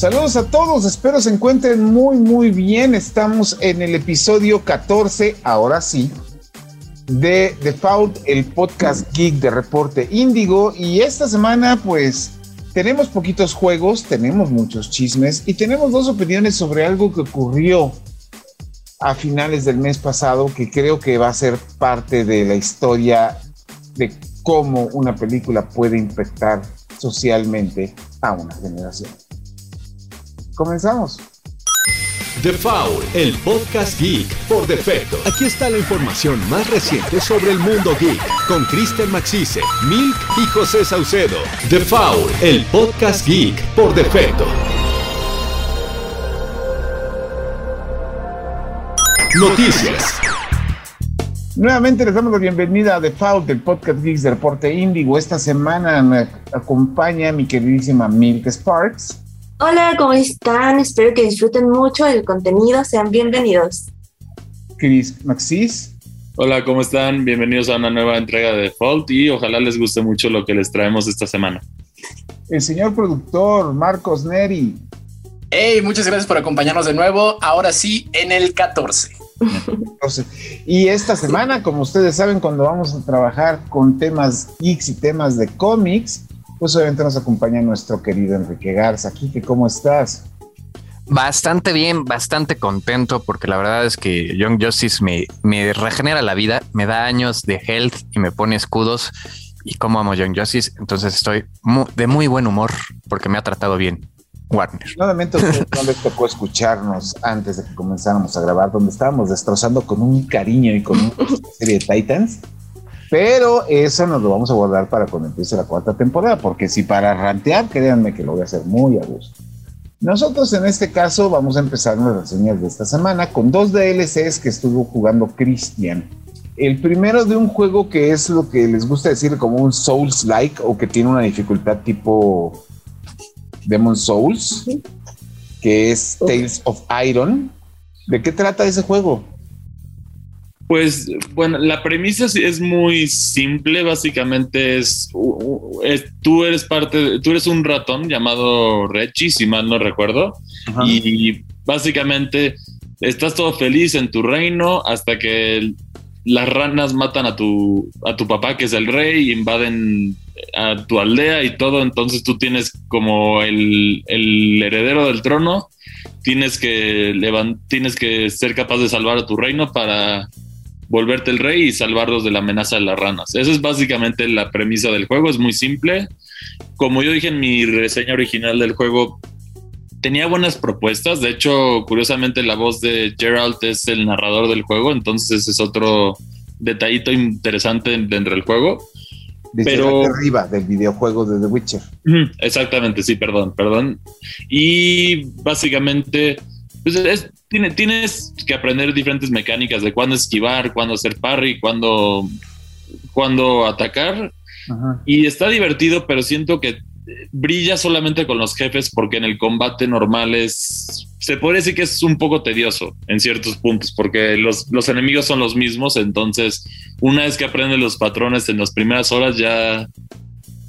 Saludos a todos, espero se encuentren muy muy bien. Estamos en el episodio 14, ahora sí, de The Fault, el podcast geek de Reporte Índigo. Y esta semana pues tenemos poquitos juegos, tenemos muchos chismes y tenemos dos opiniones sobre algo que ocurrió a finales del mes pasado que creo que va a ser parte de la historia de cómo una película puede impactar socialmente a una generación. Comenzamos. The Foul, el podcast geek por defecto. Aquí está la información más reciente sobre el mundo geek con Kristen Maxise, Milk y José Saucedo. The Foul, el podcast geek por defecto. Noticias. Nuevamente les damos la bienvenida a The Fault, el podcast Geeks de Reporte Índigo. Esta semana me acompaña mi queridísima Milk Sparks. Hola, ¿cómo están? Espero que disfruten mucho el contenido. Sean bienvenidos. Chris Maxis. Hola, ¿cómo están? Bienvenidos a una nueva entrega de Default y ojalá les guste mucho lo que les traemos esta semana. El señor productor Marcos Neri. Hey, muchas gracias por acompañarnos de nuevo. Ahora sí, en el 14. y esta semana, como ustedes saben, cuando vamos a trabajar con temas geeks y temas de cómics, pues obviamente nos acompaña nuestro querido Enrique Garza. Kike, ¿cómo estás? Bastante bien, bastante contento porque la verdad es que Young Justice me, me regenera la vida, me da años de health y me pone escudos y como amo Young Justice, entonces estoy de muy buen humor porque me ha tratado bien. Warner. Nuevamente no les tocó escucharnos antes de que comenzáramos a grabar, donde estábamos destrozando con un cariño y con una serie de Titans. Pero eso nos lo vamos a guardar para cuando empiece la cuarta temporada, porque si para rantear, créanme que lo voy a hacer muy a gusto. Nosotros en este caso vamos a empezar las reseñas de esta semana con dos DLCs que estuvo jugando Christian. El primero de un juego que es lo que les gusta decir como un Souls-like o que tiene una dificultad tipo Demon Souls, que es Tales of Iron. ¿De qué trata ese juego? Pues bueno, la premisa es muy simple, básicamente es, tú eres parte, tú eres un ratón llamado Rechi, si mal no recuerdo, y básicamente estás todo feliz en tu reino hasta que las ranas matan a tu, a tu papá, que es el rey, invaden a tu aldea y todo, entonces tú tienes como el, heredero del trono, tienes que, tienes que ser capaz de salvar a tu reino para volverte el rey y salvarlos de la amenaza de las ranas. Esa es básicamente la premisa del juego, es muy simple. Como yo dije en mi reseña original del juego, tenía buenas propuestas. De hecho, curiosamente, la voz de Gerald es el narrador del juego, entonces ese es otro detallito interesante dentro del juego pero arriba del videojuego de The Witcher. Exactamente, sí, perdón, perdón. Y básicamente pues tienes que aprender diferentes mecánicas de cuándo esquivar, cuándo hacer parry, cuándo, cuándo atacar. Y está divertido, pero siento que brilla solamente con los jefes porque en el combate normal es se puede decir que es un poco tedioso en ciertos puntos porque los, los enemigos son los mismos entonces una vez que aprende los patrones en las primeras horas ya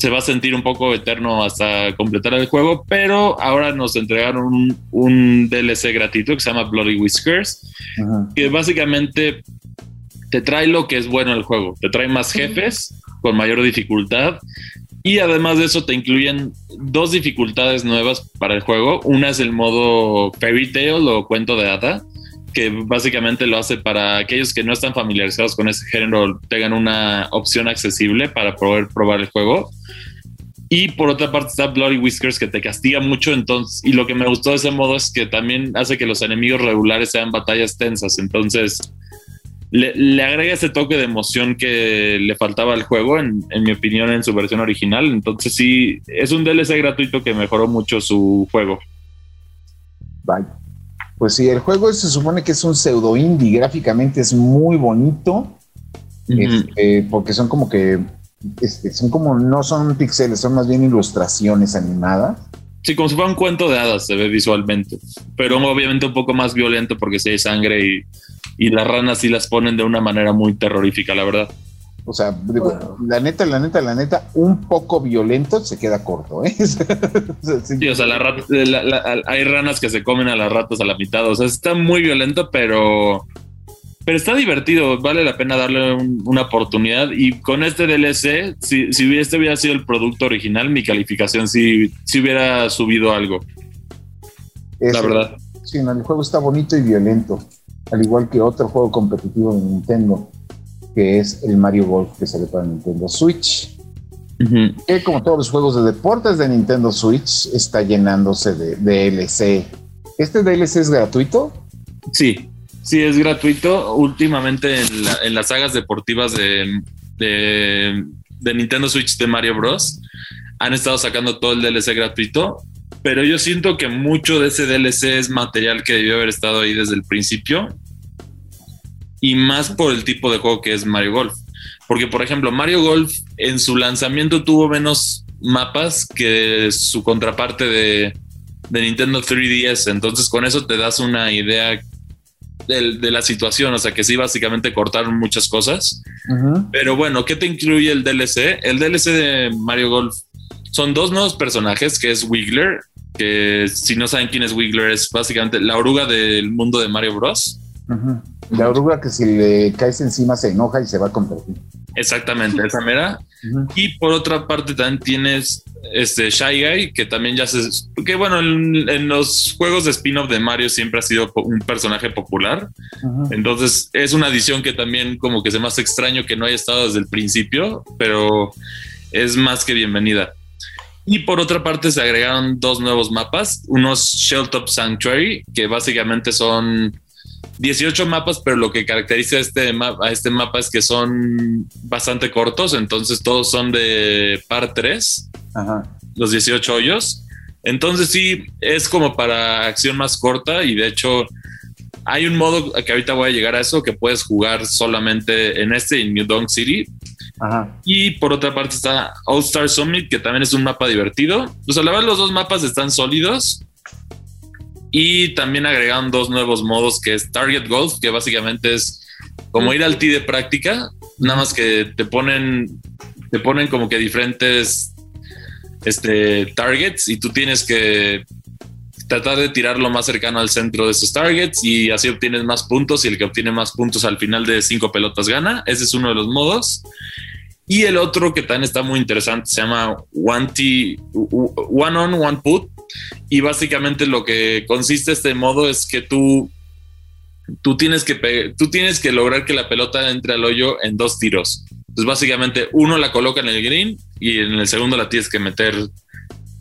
se va a sentir un poco eterno hasta completar el juego, pero ahora nos entregaron un, DLC gratuito que se llama Bloody Whiskers, que básicamente te trae lo que es bueno el juego, te trae más jefes con mayor dificultad y además de eso te incluyen dos dificultades nuevas para el juego. Una es el modo Fairy Tale o cuento de hada, que básicamente lo hace para aquellos que no están familiarizados con ese género, tengan una opción accesible para poder probar el juego. Y por otra parte está Bloody Whiskers que te castiga mucho, entonces, y lo que me gustó de ese modo es que también hace que los enemigos regulares sean batallas tensas, entonces le, agrega ese toque de emoción que le faltaba al juego, en, mi opinión, en su versión original. Entonces sí, es un DLC gratuito que mejoró mucho su juego. Vaya. Pues sí, el juego se supone que es un pseudo indie, gráficamente es muy bonito, este, porque son como que, este, son como, no son píxeles, son más bien ilustraciones animadas. Sí, como si fuera un cuento de hadas se ve visualmente, pero obviamente un poco más violento porque si hay sangre y y las ranas sí las ponen de una manera muy terrorífica, la verdad. O sea, digo, la neta, la neta, la neta, un poco violento se queda corto, ¿eh? Sí, o sea, la rat- la- la- hay ranas que se comen a las ratas a la mitad. O sea, está muy violento, pero. Pero está divertido, vale la pena darle un- una oportunidad. Y con este DLC, si, si este hubiera sido el producto original, mi calificación sí, sí hubiera subido algo, la verdad. Sí, no, el juego está bonito y violento, al igual que otro juego competitivo de Nintendo, que es el Mario Golf que sale para Nintendo Switch. Que como todos los juegos de deportes de Nintendo Switch, está llenándose de DLC. ¿Este DLC es gratuito? Sí, sí, es gratuito. Últimamente en, la- las sagas deportivas de, de, de Nintendo Switch de Mario Bros. han estado sacando todo el DLC gratuito, pero yo siento que mucho de ese DLC es material que debió haber estado ahí desde el principio y más por el tipo de juego que es Mario Golf. Porque, por ejemplo, Mario Golf en su lanzamiento tuvo menos mapas que su contraparte de, de Nintendo 3DS. Entonces, con eso te das una idea de, de la situación. O sea, que sí, básicamente cortaron muchas cosas. Pero bueno, ¿qué te incluye el DLC? El DLC de Mario Golf son dos nuevos personajes, que es Wiggler, que si no saben quién es Wiggler, es básicamente la oruga del mundo de Mario Bros. La oruga que si le caes encima se enoja y se va a convertir. Exactamente, esa mera. Y por otra parte también tienes este Shy Guy, que también ya se... Que bueno, en, en los juegos de spin-off de Mario siempre ha sido un personaje popular. Entonces es una adición que también como que se me hace extraño que no haya estado desde el principio, pero es más que bienvenida. Y por otra parte se agregaron dos nuevos mapas, unos Shelltop Sanctuary, que básicamente son 18 mapas, pero lo que caracteriza a este, ma- a este mapa es que son bastante cortos, entonces todos son de par 3 Ajá. los 18 hoyos. Entonces sí, es como para acción más corta y de hecho hay un modo que ahorita voy a llegar a eso que puedes jugar solamente en este, en New Donk City. Ajá. Y por otra parte está All Star Summit, que también es un mapa divertido. O sea, la verdad los dos mapas están sólidos. Y también agregaron dos nuevos modos que es Target Golf, que básicamente es como ir al tee de práctica, nada más que te ponen, te ponen como que diferentes este, targets y tú tienes que tratar de tirar lo más cercano al centro de esos targets y así obtienes más puntos y el que obtiene más puntos al final de cinco pelotas gana. Ese es uno de los modos. Y el otro que también está muy interesante se llama One, T, one On, One Put. Y básicamente lo que consiste este modo es que tú, tú, tienes que tú tienes que lograr que la pelota entre al hoyo en dos tiros. Entonces básicamente uno la coloca en el green y en el segundo la tienes que meter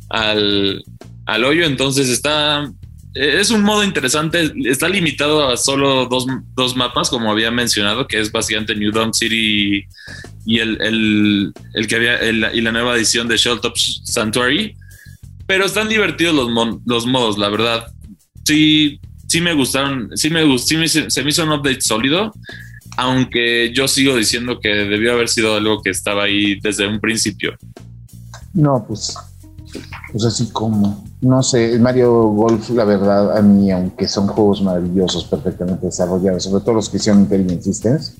al, al hoyo. Entonces está... Es un modo interesante, está limitado a solo dos, dos mapas, como había mencionado, que es básicamente New Dawn City y el, el, el que había y la nueva edición de Shelltop Sanctuary. Pero están divertidos los, los modos, la verdad. Sí, sí me gustaron, sí me gustó, se me hizo un update sólido, aunque yo sigo diciendo que debió haber sido algo que estaba ahí desde un principio. No, pues, pues así como, no sé, Mario Golf, la verdad, a mí, aunque son juegos maravillosos, perfectamente desarrollados, sobre todo los que hicieron Intelligent Systems,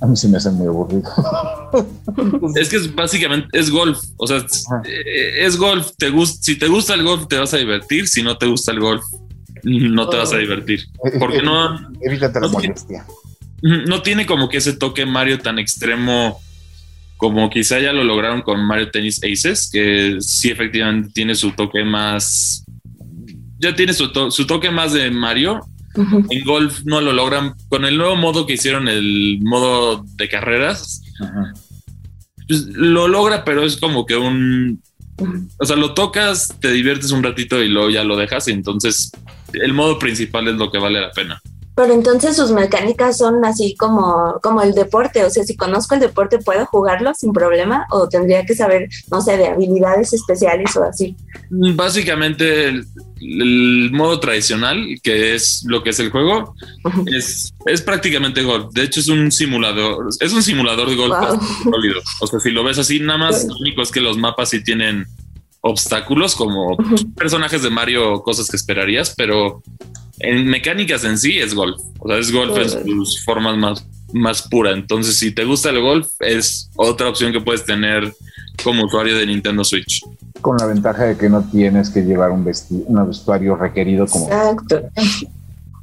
a mí se me hacen muy aburridos. Es que es básicamente es golf, o sea, es, Ajá. eh, es golf. Te si te gusta el golf, te vas a divertir. Si no te gusta el golf, no te vas a divertir. Porque no, Evítate la no tiene- molestia. no tiene como que ese toque Mario tan extremo como quizá ya lo lograron con Mario Tennis Aces, que sí efectivamente tiene su toque más, ya tiene su, to- su toque más de Mario. En golf no lo logran con el nuevo modo que hicieron, el modo de carreras. Ajá. pues, lo logra, pero es como que un, o sea, lo tocas, te diviertes un ratito y luego ya lo dejas y entonces el modo principal es lo que vale la pena. Pero entonces sus mecánicas son así como, como el deporte. O sea, si conozco el deporte, ¿puedo jugarlo sin problema? ¿O tendría que saber, no sé, de habilidades especiales o así? Básicamente el, el modo tradicional, que es lo que es el juego, es, es prácticamente golf. De hecho, es un simulador, es un simulador de golf Wow. sólido. O sea, si lo ves así, nada más, lo único es que los mapas sí tienen obstáculos como personajes de Mario, cosas que esperarías, pero en mecánicas en sí es golf. O sea, es golf en sus formas más más pura. Entonces, si te gusta el golf, es otra opción que puedes tener como usuario de Nintendo Switch. Con la ventaja de que no tienes que llevar un, vesti un vestuario requerido como. Exacto.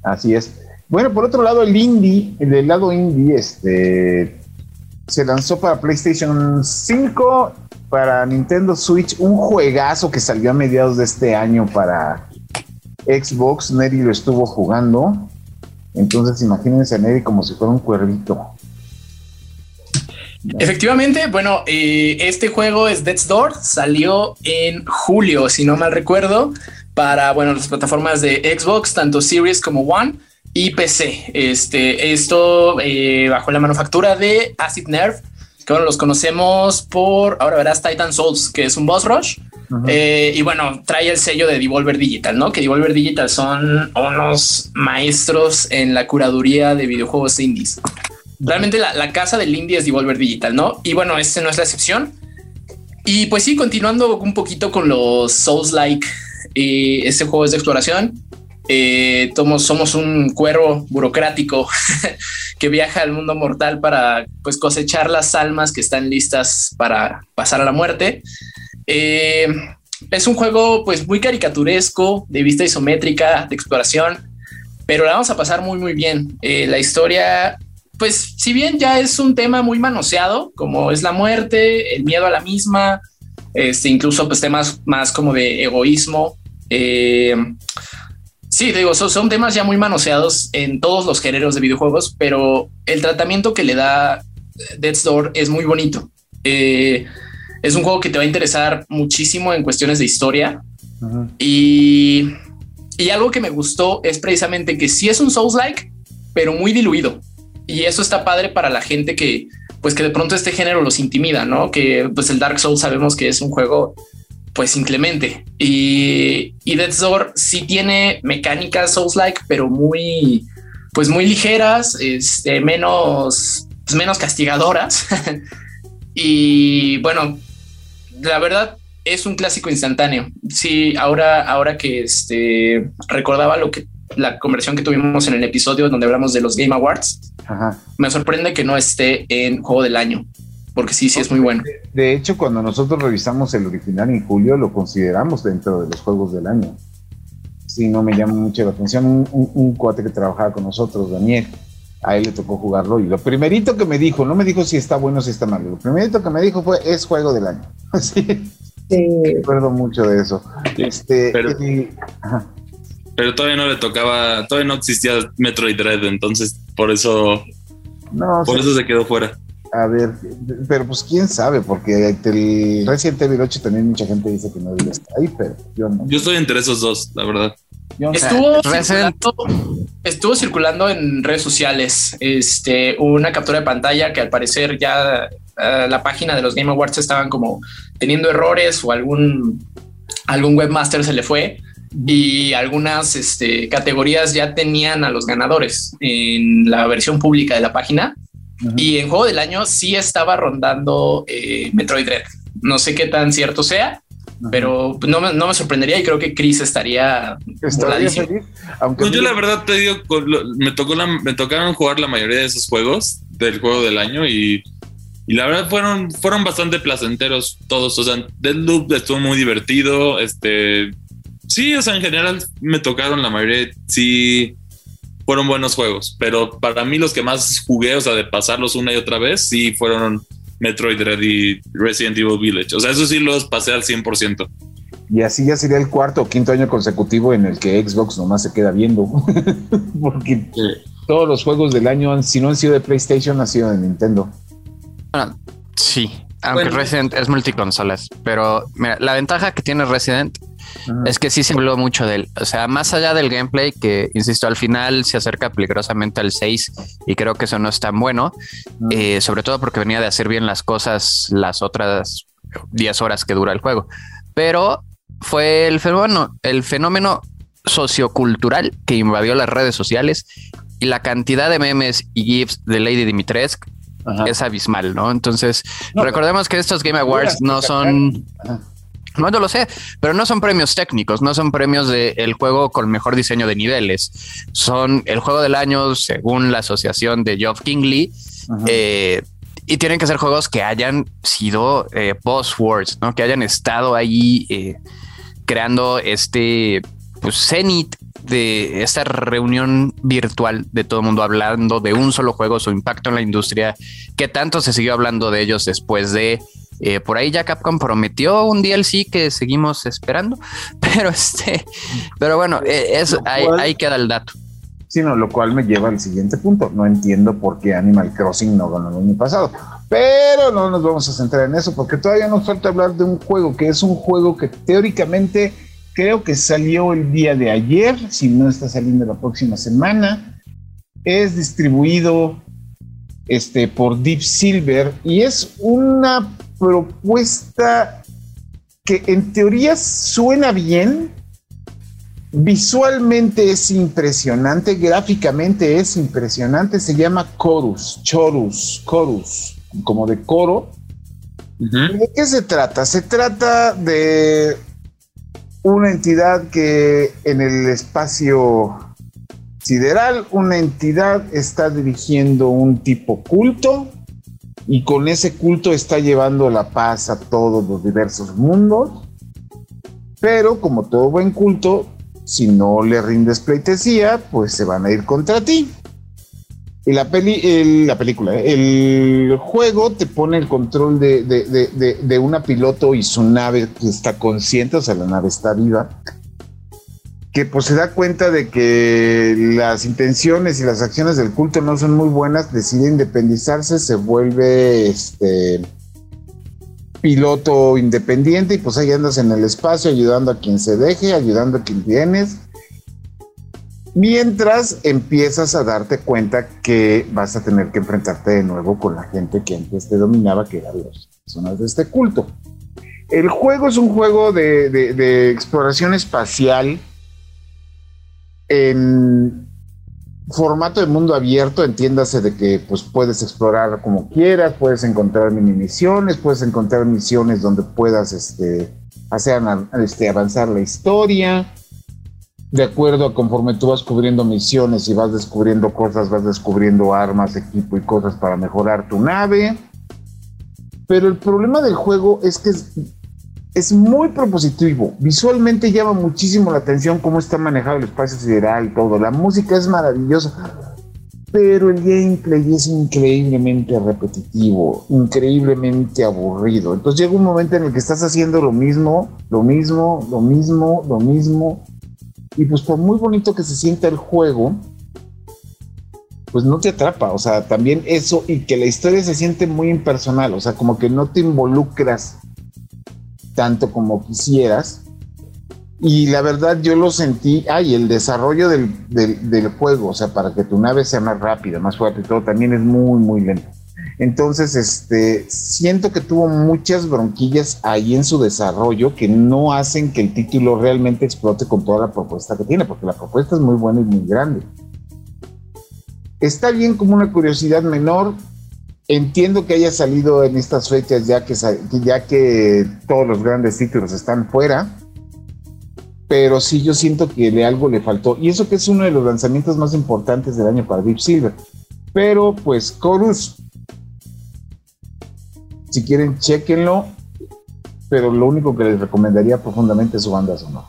Así es. Bueno, por otro lado, el indie, el del lado indie, este se lanzó para PlayStation 5, para Nintendo Switch, un juegazo que salió a mediados de este año para Xbox. Neri lo estuvo jugando. Entonces, imagínense a Neri como si fuera un cuervito. Efectivamente, bueno, eh, este juego es Death's Door, salió en julio, si no mal recuerdo, para bueno, las plataformas de Xbox, tanto Series como One y PC. Este, esto eh, bajo la manufactura de Acid Nerve, que bueno, los conocemos por ahora verás Titan Souls, que es un boss rush. Eh, y bueno, trae el sello de Devolver Digital, ¿no? Que Devolver Digital son unos maestros en la curaduría de videojuegos indies. Realmente la, casa del indie es Devolver Digital, ¿no? Y bueno, este no es la excepción. Y pues sí, continuando un poquito con los Souls-like, eh, este juego es de exploración. Eh, somos un cuero burocrático que viaja al mundo mortal para pues, cosechar las almas que están listas para pasar a la muerte. Eh, es un juego pues muy caricaturesco, de vista isométrica, de exploración, pero la vamos a pasar muy muy bien. la historia pues si bien ya es un tema muy manoseado, como es la muerte, el miedo a la misma, este, incluso pues temas más como de egoísmo. Eh, sí, digo, son, temas ya muy manoseados en todos los géneros de videojuegos, pero el tratamiento que le da Death's Door es muy bonito. Eh, es un juego que te va a interesar muchísimo en cuestiones de historia. y, y algo que me gustó es precisamente que sí es un Souls-like, pero muy diluido y eso está padre para la gente que, pues que de pronto este género los intimida, ¿no? Que pues el Dark Souls sabemos que es un juego pues inclemente y, y Death's Door sí tiene mecánicas Souls-like, pero muy, pues muy ligeras, este, menos, pues, menos castigadoras. y bueno, la verdad es un clásico instantáneo. Sí, ahora, ahora que este, recordaba lo que la conversión que tuvimos en el episodio donde hablamos de los Game Awards, me sorprende que no esté en juego del año, porque sí, sí es muy bueno. De hecho, cuando nosotros revisamos el original en julio, lo consideramos dentro de los juegos del año. Sí, no me llama mucho la atención. Un, cuate que trabajaba con nosotros, Daniel, a él le tocó jugarlo y lo primerito que me dijo, no me dijo si está bueno o si está malo, lo primerito que me dijo fue es juego del año. sí, sí. recuerdo mucho de eso. Este, pero todavía no le tocaba, todavía no existía Metroid Dread, entonces por eso, por eso se quedó fuera. A ver, pero pues quién sabe, porque el Resident Evil 8 también mucha gente dice que no debe estar ahí, pero yo no. Yo estoy entre esos dos, la verdad. Estuvo, circulando, estuvo circulando en redes sociales este, una captura de pantalla que al parecer ya eh, la página de los Game Awards estaban como teniendo errores o algún, algún webmaster se le fue y algunas este, categorías ya tenían a los ganadores en la versión pública de la página. Y en juego del año sí estaba rondando eh, Metroid Dread. No sé qué tan cierto sea, pero no me, no me, sorprendería y creo que Chris estaría, estaría Aunque pues yo la verdad te digo, me tocó me tocaron jugar la mayoría de esos juegos del juego del año y, y la verdad fueron, fueron bastante placenteros todos. O sea, Deadloop estuvo muy divertido. Este Sí, o sea, en general me tocaron la mayoría, sí fueron buenos juegos, pero para mí los que más jugué, o sea, de pasarlos una y otra vez, sí fueron Metroid Dread y Resident Evil Village. O sea, eso sí los pasé al 100%. Y así ya sería el cuarto o quinto año consecutivo en el que Xbox nomás se queda viendo. Porque todos los juegos del año, si no han sido de PlayStation, han sido de Nintendo. Bueno, sí, aunque Resident es multiconsolas, pero mira, la ventaja que tiene Resident es que sí se habló mucho de él. O sea, más allá del gameplay, que insisto, al final se acerca peligrosamente al 6 y creo que eso no es tan bueno, eh, sobre todo porque venía de hacer bien las cosas las otras 10 horas que dura el juego. Pero fue el fenómeno, el fenómeno sociocultural que invadió las redes sociales y la cantidad de memes y gifs de Lady Dimitrescu es abismal, ¿no? Entonces, recordemos que estos Game Awards no son No, yo lo sé, pero no son premios técnicos, no son premios del el juego con mejor diseño de niveles. Son el juego del año según la asociación de Geoff Kingley. Eh, y tienen que ser juegos que hayan sido eh, buzzwords, ¿no? Que hayan estado ahí eh, creando este pues, cenit de esta reunión virtual de todo el mundo hablando de un solo juego, su impacto en la industria, que tanto se siguió hablando de ellos después de eh, por ahí ya Capcom prometió un DLC que seguimos esperando, pero este, pero bueno, eh, es, ahí, queda el dato. Sino lo cual me lleva al siguiente punto. No entiendo por qué Animal Crossing no ganó el año pasado. Pero no nos vamos a centrar en eso porque todavía nos falta hablar de un juego que es un juego que teóricamente creo que salió el día de ayer, si no está saliendo la próxima semana. Es distribuido este, por Deep Silver y es una propuesta que en teoría suena bien, visualmente es impresionante, gráficamente es impresionante, se llama Chorus, Chorus, Chorus, como de coro. ¿De qué se trata? Se trata de una entidad que en el espacio sideral, una entidad está dirigiendo un tipo culto y con ese culto está llevando la paz a todos los diversos mundos. Pero como todo buen culto, si no le rindes pleitesía, pues se van a ir contra ti. La, peli, la película, el juego te pone el control de, de, de, una piloto y su nave que está consciente, o sea, la nave está viva, que pues se da cuenta de que las intenciones y las acciones del culto no son muy buenas, decide independizarse, se vuelve este piloto independiente y pues ahí andas en el espacio ayudando a quien se deje, ayudando a quien tienes. Mientras empiezas a darte cuenta que vas a tener que enfrentarte de nuevo con la gente que antes te dominaba, que eran las personas de este culto. El juego es un juego de, de exploración espacial en formato de mundo abierto, entiéndase de que pues puedes explorar como quieras, puedes encontrar mini misiones, puedes encontrar misiones donde puedas este, hacer este, avanzar la historia. De acuerdo a conforme tú vas cubriendo misiones y vas descubriendo cosas, vas descubriendo armas, equipo y cosas para mejorar tu nave. Pero el problema del juego es que es muy propositivo. Visualmente llama muchísimo la atención cómo está manejado el espacio sideral y todo. La música es maravillosa, pero el gameplay es increíblemente repetitivo, increíblemente aburrido. Entonces llega un momento en el que estás haciendo lo mismo, lo mismo, lo mismo, lo mismo. Y pues por muy bonito que se sienta el juego, pues no te atrapa. O sea, también eso y que la historia se siente muy impersonal. O sea, como que no te involucras tanto como quisieras. Y la verdad yo lo sentí, ay, el desarrollo del, del, juego, o sea, para que tu nave sea más rápida, más fuerte y todo, también es muy, muy lento. Entonces, este, siento que tuvo muchas bronquillas ahí en su desarrollo que no hacen que el título realmente explote con toda la propuesta que tiene, porque la propuesta es muy buena y muy grande. Está bien como una curiosidad menor, Entiendo que haya salido en estas fechas ya que, ya que todos los grandes títulos están fuera, pero sí yo siento que algo le faltó. Y eso que es uno de los lanzamientos más importantes del año para Deep Silver. Pero pues Chorus, si quieren, chequenlo, pero lo único que les recomendaría profundamente es su banda sonora.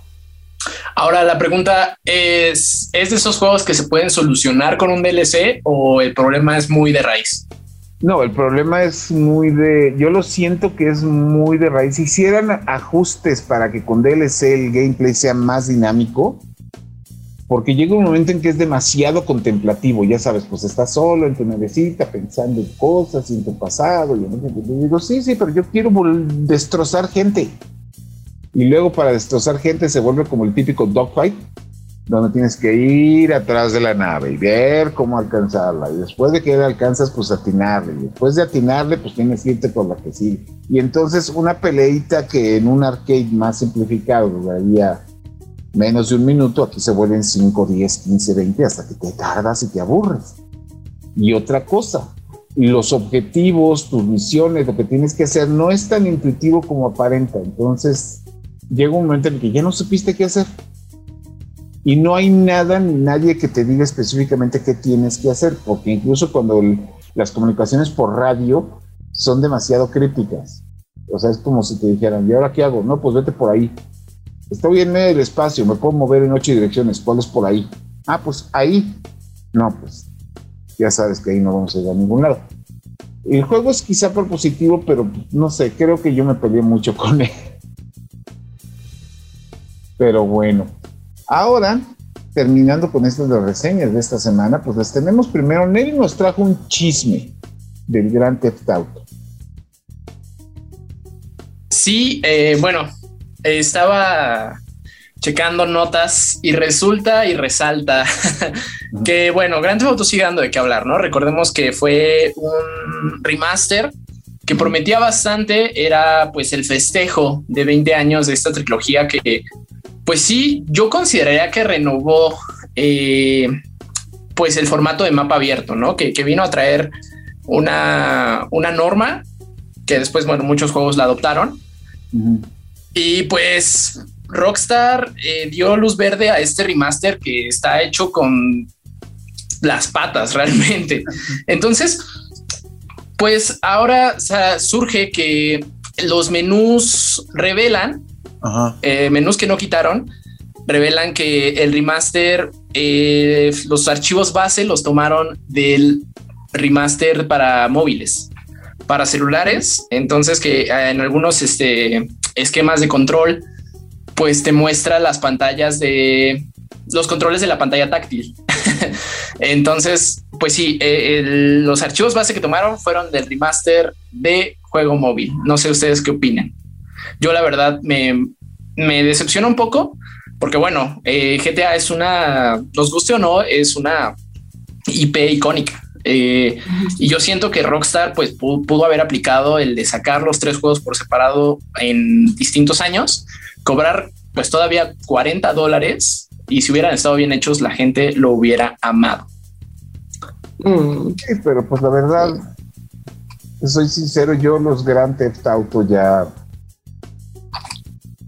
Ahora la pregunta es, ¿es de esos juegos que se pueden solucionar con un DLC o el problema es muy de raíz? No, el problema es muy de. Yo lo siento que es muy de raíz. Si hicieran ajustes para que con DLC el gameplay sea más dinámico, porque llega un momento en que es demasiado contemplativo. Ya sabes, pues estás solo en tu nevecita pensando en cosas en tu pasado. Y yo digo, sí, sí, pero yo quiero destrozar gente. Y luego para destrozar gente se vuelve como el típico dogfight donde tienes que ir atrás de la nave y ver cómo alcanzarla. Y después de que la alcanzas, pues atinarle. Y después de atinarle, pues tienes que irte por la que sigue. Y entonces una peleita que en un arcade más simplificado duraría menos de un minuto, aquí se vuelven 5, 10, 15, 20, hasta que te tardas y te aburres. Y otra cosa, los objetivos, tus misiones, lo que tienes que hacer no es tan intuitivo como aparenta. Entonces, llega un momento en el que ya no supiste qué hacer. Y no hay nada ni nadie que te diga específicamente qué tienes que hacer, porque incluso cuando las comunicaciones por radio son demasiado críticas. O sea, es como si te dijeran, ¿y ahora qué hago? No, pues vete por ahí. Estoy en medio del espacio, me puedo mover en ocho direcciones, ¿cuál es por ahí? Ah, pues ahí. No, pues ya sabes que ahí no vamos a ir a ningún lado. El juego es quizá propositivo, pero no sé, creo que yo me peleé mucho con él. Pero bueno, ahora, terminando con estas reseñas de esta semana, pues les tenemos primero, Nelly nos trajo un chisme del Gran Theft Auto. Sí, eh, bueno, estaba checando notas y resulta y resalta que, bueno, Grand Theft Auto sigue dando de qué hablar, ¿no? Recordemos que fue un remaster que prometía bastante, era pues el festejo de 20 años de esta trilogía que, pues sí, yo consideraría que renovó eh, pues el formato de mapa abierto, ¿no? Que, vino a traer una, una norma que después, bueno, muchos juegos la adoptaron. Y pues Rockstar eh, dio luz verde a este remaster que está hecho con las patas realmente. Entonces, pues ahora surge que los menús revelan, eh, menús que no quitaron, revelan que el remaster, eh, los archivos base los tomaron del remaster para móviles, para celulares. Entonces que en algunos este, esquemas de control pues te muestra las pantallas de los controles de la pantalla táctil. Entonces, pues sí, eh, los archivos base que tomaron fueron del remaster de juego móvil. No sé ustedes qué opinan. Yo la verdad me, me decepciona un poco porque bueno, eh, GTA es una, nos guste o no, es una IP icónica. Eh, y yo siento que Rockstar pues pudo, haber aplicado el de sacar los tres juegos por separado en distintos años cobrar pues todavía 40 dólares y si hubieran estado bien hechos la gente lo hubiera amado. Mm. Sí, pero pues la verdad, soy sincero, yo los Grand Theft Auto ya...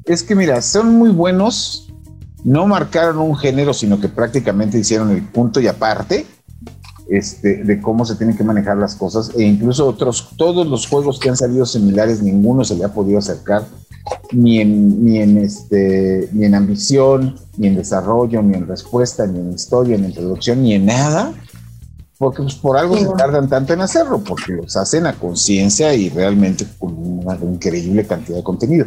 Es que mira, son muy buenos, no marcaron un género, sino que prácticamente hicieron el punto y aparte este, de cómo se tienen que manejar las cosas e incluso otros, todos los juegos que han salido similares, ninguno se le ha podido acercar ni en, ni en, este, ni en ambición, ni en desarrollo, ni en respuesta, ni en historia, ni en producción, ni en nada, porque pues, por algo se tardan tanto en hacerlo, porque los hacen a conciencia y realmente con una increíble cantidad de contenido.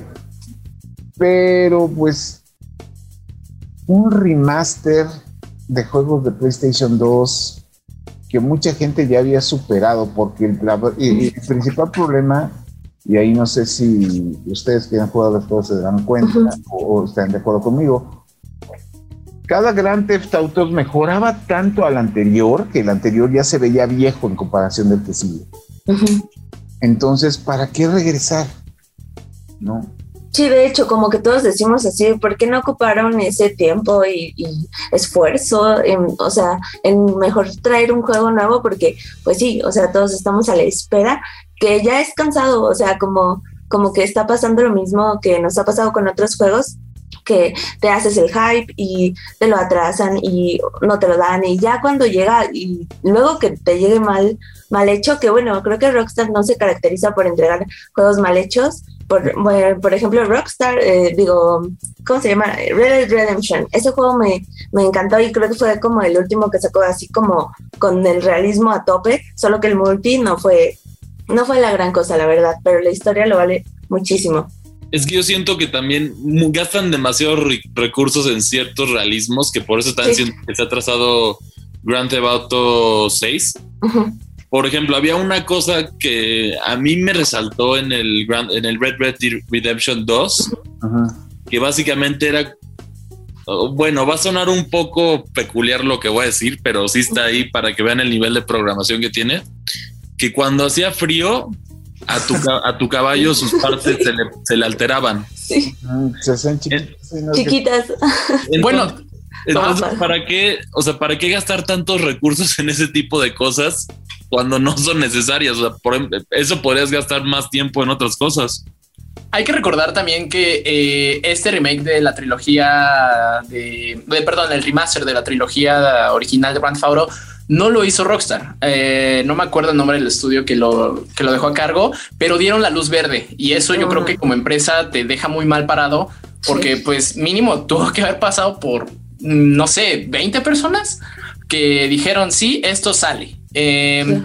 Pero pues un remaster de juegos de PlayStation 2 que mucha gente ya había superado, porque el principal problema y ahí no sé si ustedes que han jugado después se dan cuenta o, están de acuerdo conmigo. Cada Gran Theft Auto mejoraba tanto al anterior que el anterior ya se veía viejo en comparación del que sigue. Entonces, ¿para qué regresar? ¿No? Sí, de hecho, como que todos decimos así, ¿por qué no ocuparon ese tiempo y, esfuerzo, en, o sea, en mejor traer un juego nuevo? Porque, pues sí, o sea, todos estamos a la espera que ya es cansado, o sea, como, como que está pasando lo mismo que nos ha pasado con otros juegos, que te haces el hype y te lo atrasan y no te lo dan y ya cuando llega y luego que te llegue mal, mal hecho, que bueno, creo que Rockstar no se caracteriza por entregar juegos mal hechos. Por, por ejemplo, Rockstar, eh, digo, ¿cómo se llama? Red Dead Redemption. Ese juego me, me encantó y creo que fue como el último que sacó así como con el realismo a tope, solo que el multi no fue no fue la gran cosa, la verdad, pero la historia lo vale muchísimo. Es que yo siento que también gastan demasiados recursos en ciertos realismos que por eso están diciendo que se ha trazado Grand Theft Auto 6. Por ejemplo, había una cosa que a mí me resaltó en el, en el Red Red Redemption 2, que básicamente era oh, bueno, va a sonar un poco peculiar lo que voy a decir, pero sí está ahí para que vean el nivel de programación que tiene que cuando hacía frío, a tu, a tu caballo sus partes se le, alteraban. Sí. Se hacen chiquitas. bueno, entonces, ¿para qué, o sea, para qué gastar tantos recursos en ese tipo de cosas cuando no son necesarias? O sea, por, eso podrías gastar más tiempo en otras cosas. Hay que recordar también que eh, este remake de la trilogía de, de, perdón, el remaster de la trilogía original de Grand Theft Auto no lo hizo Rockstar. Eh, no me acuerdo el nombre del estudio que lo, que lo dejó a cargo, pero dieron la luz verde y eso yo creo que como empresa te deja muy mal parado porque pues mínimo tuvo que haber pasado por, no sé, 20 personas que dijeron sí, esto sale. Eh,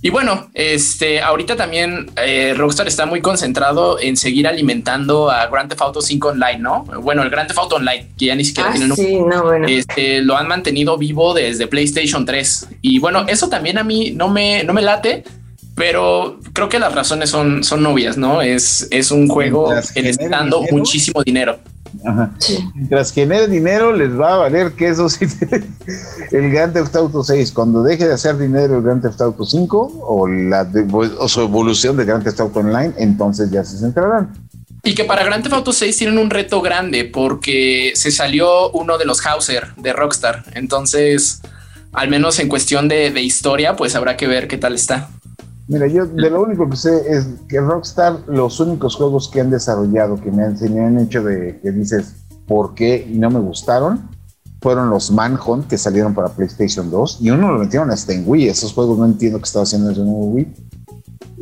y bueno, este ahorita también eh, Rockstar está muy concentrado en seguir alimentando a Grand Theft Auto 5 Online, ¿no? Bueno, el Grand Theft Auto Online, que ya ni siquiera Ah, tienen un sí, no, bueno. este, lo han mantenido vivo desde PlayStation 3. Y bueno, eso también a mí no me, no me late, pero creo que las razones son, son obvias, ¿no? Es, es un juego que le está dando dinero. muchísimo dinero. Ajá. Sí. Mientras genere dinero, les va a valer que eso sí. el Grand Theft Auto 6, cuando deje de hacer dinero el Grand Theft Auto 5 o, la de- o su evolución de Grand Theft Auto Online, entonces ya se centrarán. Y que para Grand Theft Auto 6 tienen un reto grande porque se salió uno de los Hauser de Rockstar. Entonces, al menos en cuestión de, de historia, pues habrá que ver qué tal está. Mira, yo de lo único que sé es que Rockstar, los únicos juegos que han desarrollado que me han, me han hecho de que dices por qué y no me gustaron, fueron los Manhunt que salieron para PlayStation 2 y uno lo metieron hasta en Wii. Esos juegos no entiendo qué estaba haciendo en el nuevo Wii.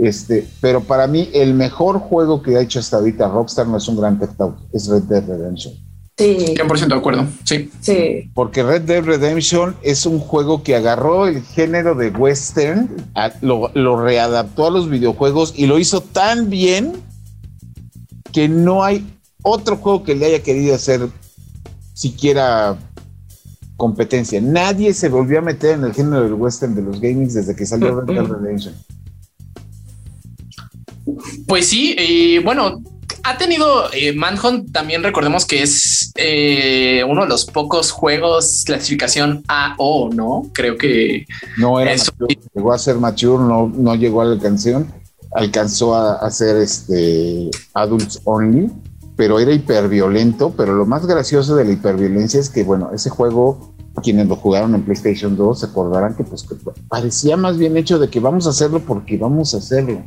Este, pero para mí el mejor juego que ha hecho hasta ahorita Rockstar no es un Grand Theft Auto, es Red Dead Redemption. Sí, 100% de acuerdo. Sí. sí. Porque Red Dead Redemption es un juego que agarró el género de western, a- lo, lo readaptó a los videojuegos y lo hizo tan bien que no hay otro juego que le haya querido hacer siquiera competencia. Nadie se volvió a meter en el género del western de los gamings desde que salió Red Dead Redemption. Pues sí, y bueno, ha tenido eh, Manhunt, también recordemos que es eh, uno de los pocos juegos clasificación AO, ¿no? Creo que No era Eso. mature, llegó a ser mature, no, no llegó a la canción, alcanzó a, a ser este adults only, pero era hiperviolento, pero lo más gracioso de la hiperviolencia es que bueno, ese juego quienes lo jugaron en PlayStation 2 se acordarán que pues que parecía más bien hecho de que vamos a hacerlo porque vamos a hacerlo.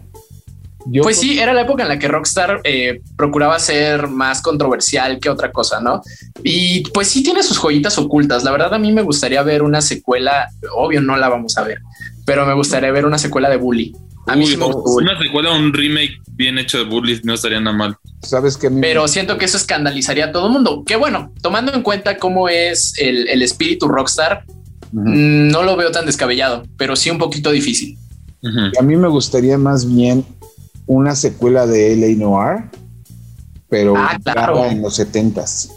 Yo Pues sí, era la época en la que Rockstar eh, procuraba ser más controversial que otra cosa, ¿no? Y pues sí tiene sus joyitas ocultas. La verdad a mí me gustaría ver una secuela, obvio no la vamos a ver, pero me gustaría ver una secuela de Bully. A mí Uy, sí me gusta una secuela, un remake bien hecho de Bully no estaría nada mal. sabes que Pero siento que eso escandalizaría a todo el mundo. Que bueno, tomando en cuenta cómo es el, el espíritu Rockstar, mm, no lo veo tan descabellado, pero sí un poquito difícil. A mí me gustaría más bien una secuela de LA Noir, pero Ah, claro. en los 70s.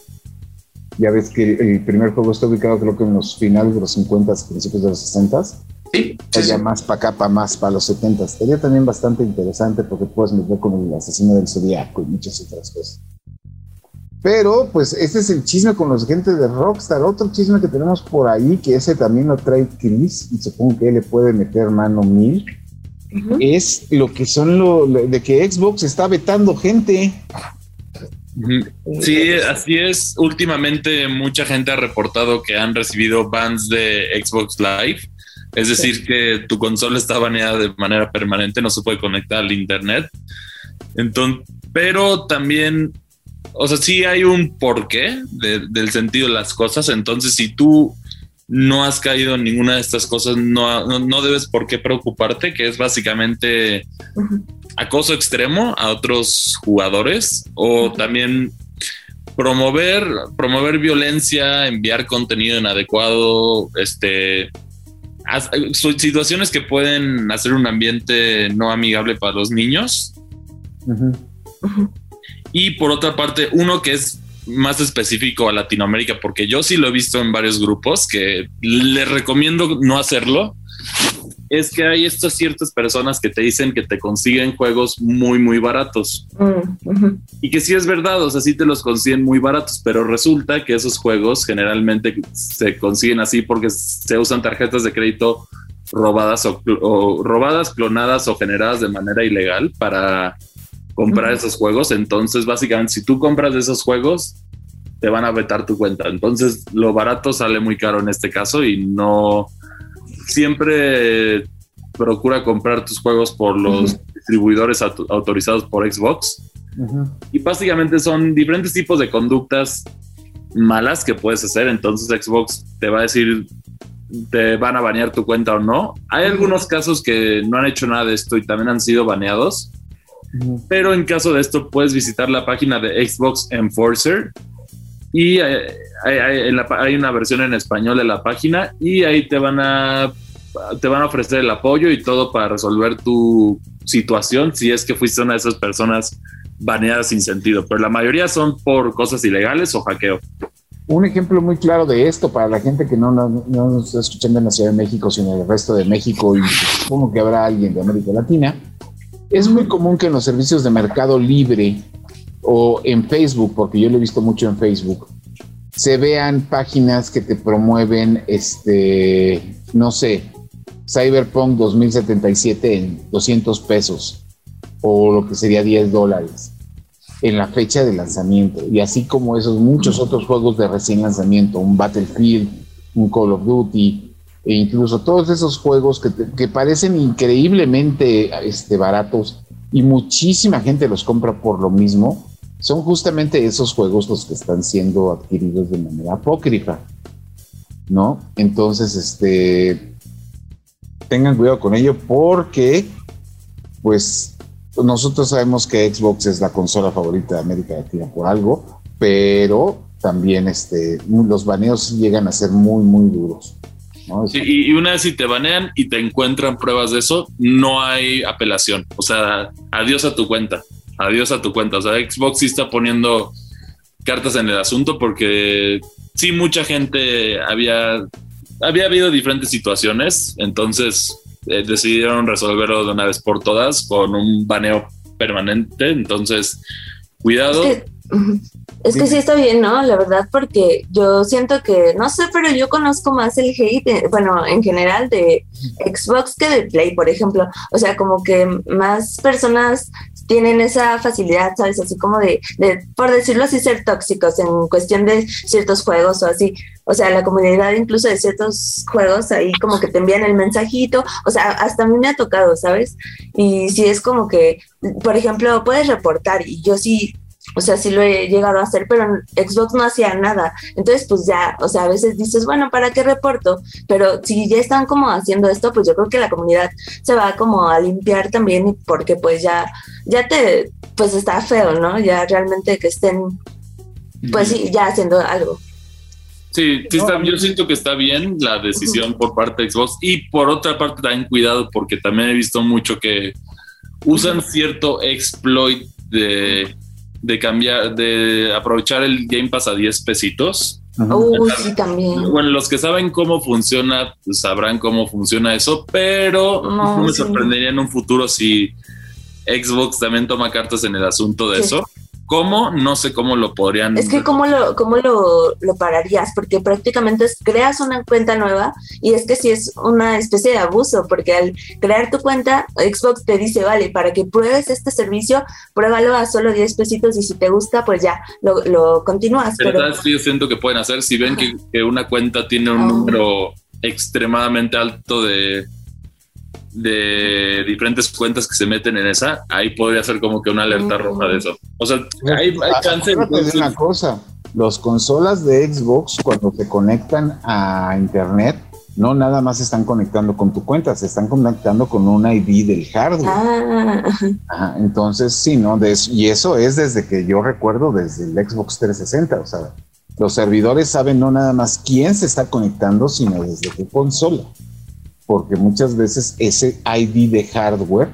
Ya ves que el primer juego está ubicado creo que en los finales de los 50s, principios de los 60s. Sí, sí, más para acá, para más, para los 70s. Sería también bastante interesante porque puedes meter con el asesino del zodiaco y muchas otras cosas. Pero, pues, este es el chisme con los agentes de Rockstar. Otro chisme que tenemos por ahí, que ese también lo trae Chris, y supongo que él le puede meter mano mil, Es lo que son lo, lo- de que Xbox está vetando gente. Sí, así es. Últimamente mucha gente ha reportado que han recibido bans de Xbox Live. Es decir, que tu consola está baneada de manera permanente, no se puede conectar al internet. Entonces, pero también, o sea, sí hay un porqué de- del sentido de las cosas. Entonces, si tú no has caído en ninguna de estas cosas, no, no, no debes por qué preocuparte, que es básicamente acoso extremo a otros jugadores o también promover promover violencia, enviar contenido inadecuado, este situaciones que pueden hacer un ambiente no amigable para los niños. Y por otra parte uno que es más específico a Latinoamérica porque yo sí lo he visto en varios grupos que les recomiendo no hacerlo es que hay estas ciertas personas que te dicen que te consiguen juegos muy, muy baratos. Mm. Y que sí es verdad, o sea, sí te los consiguen muy baratos, pero resulta que esos juegos generalmente se consiguen así porque se usan tarjetas de crédito robadas o, cl- o robadas, clonadas o generadas de manera ilegal para comprar esos juegos. Entonces, básicamente, si tú compras esos juegos, te van a vetar tu cuenta. Entonces, lo barato sale muy caro en este caso y no siempre procura comprar tus juegos por los distribuidores auto- autorizados por Xbox Y básicamente son diferentes tipos de conductas malas que puedes hacer. Entonces Xbox te va a decir, te van a banear tu cuenta o no. Hay algunos casos que no han hecho nada de esto y también han sido baneados. Pero en caso de esto, puedes visitar la página de Xbox Enforcer y eh, hay, una versión en español de la página y ahí te van a te van a ofrecer el apoyo y todo para resolver tu situación si es que fuiste una de esas personas baneadas sin sentido, pero la mayoría son por cosas ilegales o hackeo. Un ejemplo muy claro de esto para la gente que no, no, nos está escuchando en la Ciudad de México, sino en el resto de México y supongo que habrá alguien de América Latina, es muy común que en los servicios de mercado libre o en Facebook, porque yo lo he visto mucho en Facebook, se vean páginas que te promueven, este, no sé, Cyberpunk 2077 en 200 pesos o lo que sería 10 dólares en la fecha de lanzamiento. Y así como esos muchos otros juegos de recién lanzamiento, un Battlefield, un Call of Duty, e incluso todos esos juegos que, parecen increíblemente este, baratos y muchísima gente los compra por lo mismo, son justamente esos juegos los que están siendo adquiridos de manera apócrifa, ¿no? Entonces, este, tengan cuidado con ello porque, pues, nosotros sabemos que Xbox es la consola favorita de América Latina por algo, pero también este, los baneos llegan a ser muy, muy duros. Y una vez si te banean y te encuentran pruebas de eso, no hay apelación. O sea, adiós a tu cuenta. Adiós a tu cuenta. O sea, Xbox sí está poniendo cartas en el asunto porque sí, mucha gente había, había habido diferentes situaciones. Entonces, eh, decidieron resolverlo de una vez por todas con un baneo permanente. Entonces, cuidado. Es que, sí está bien, ¿no? La verdad, porque yo siento que, no sé, pero yo conozco más el hate, eh, bueno, en general de Xbox que de Play, por ejemplo. O sea, como que más personas tienen esa facilidad, ¿sabes? Así como de, de, por decirlo así, ser tóxicos en cuestión de ciertos juegos o así o sea, la comunidad incluso de ciertos juegos ahí como que te envían el mensajito, o sea, hasta a mí me ha tocado, ¿sabes? Y si es como que, por ejemplo, puedes reportar y yo sí, o sea, sí lo he llegado a hacer, pero Xbox no hacía nada. Entonces, pues ya, o sea, a veces dices, bueno, ¿para qué reporto? Pero si ya están como haciendo esto, pues yo creo que la comunidad se va como a limpiar también porque pues ya, ya te, pues está feo, ¿no? Ya realmente que estén, pues sí, ya haciendo algo. Sí, yo siento que está bien la decisión por parte de Xbox y por otra parte también cuidado porque también he visto mucho que usan cierto exploit de, cambiar, de aprovechar el Game Pass a 10 pesitos. sí, también. Bueno, los que saben cómo funciona pues, sabrán cómo funciona eso, pero no, me sorprendería en un futuro si Xbox también toma cartas en el asunto de eso. ¿Cómo? No sé cómo lo podrían. Es que cómo lo, cómo lo, lo pararías, porque prácticamente creas una cuenta nueva y es que si es una especie de abuso, porque al crear tu cuenta, Xbox te dice, vale, para que pruebes este servicio, pruébalo a solo 10 pesitos y si te gusta, pues ya, lo, lo continúas. Pero, pero... yo siento que pueden hacer si ven que, que, una cuenta tiene un ah. número extremadamente alto de, de diferentes cuentas que se meten en esa, ahí podría ser como que una alerta roja de eso. O sea, hay, hay chance de una cosa, los consolas de Xbox cuando se conectan a internet no nada más se están conectando con tu cuenta, se están conectando con un ID del hardware. Ah. entonces, sí, ¿no? y eso es desde que yo recuerdo, desde el Xbox 360. O sea, los servidores saben no nada más quién se está conectando, sino desde qué consola porque muchas veces ese ID de hardware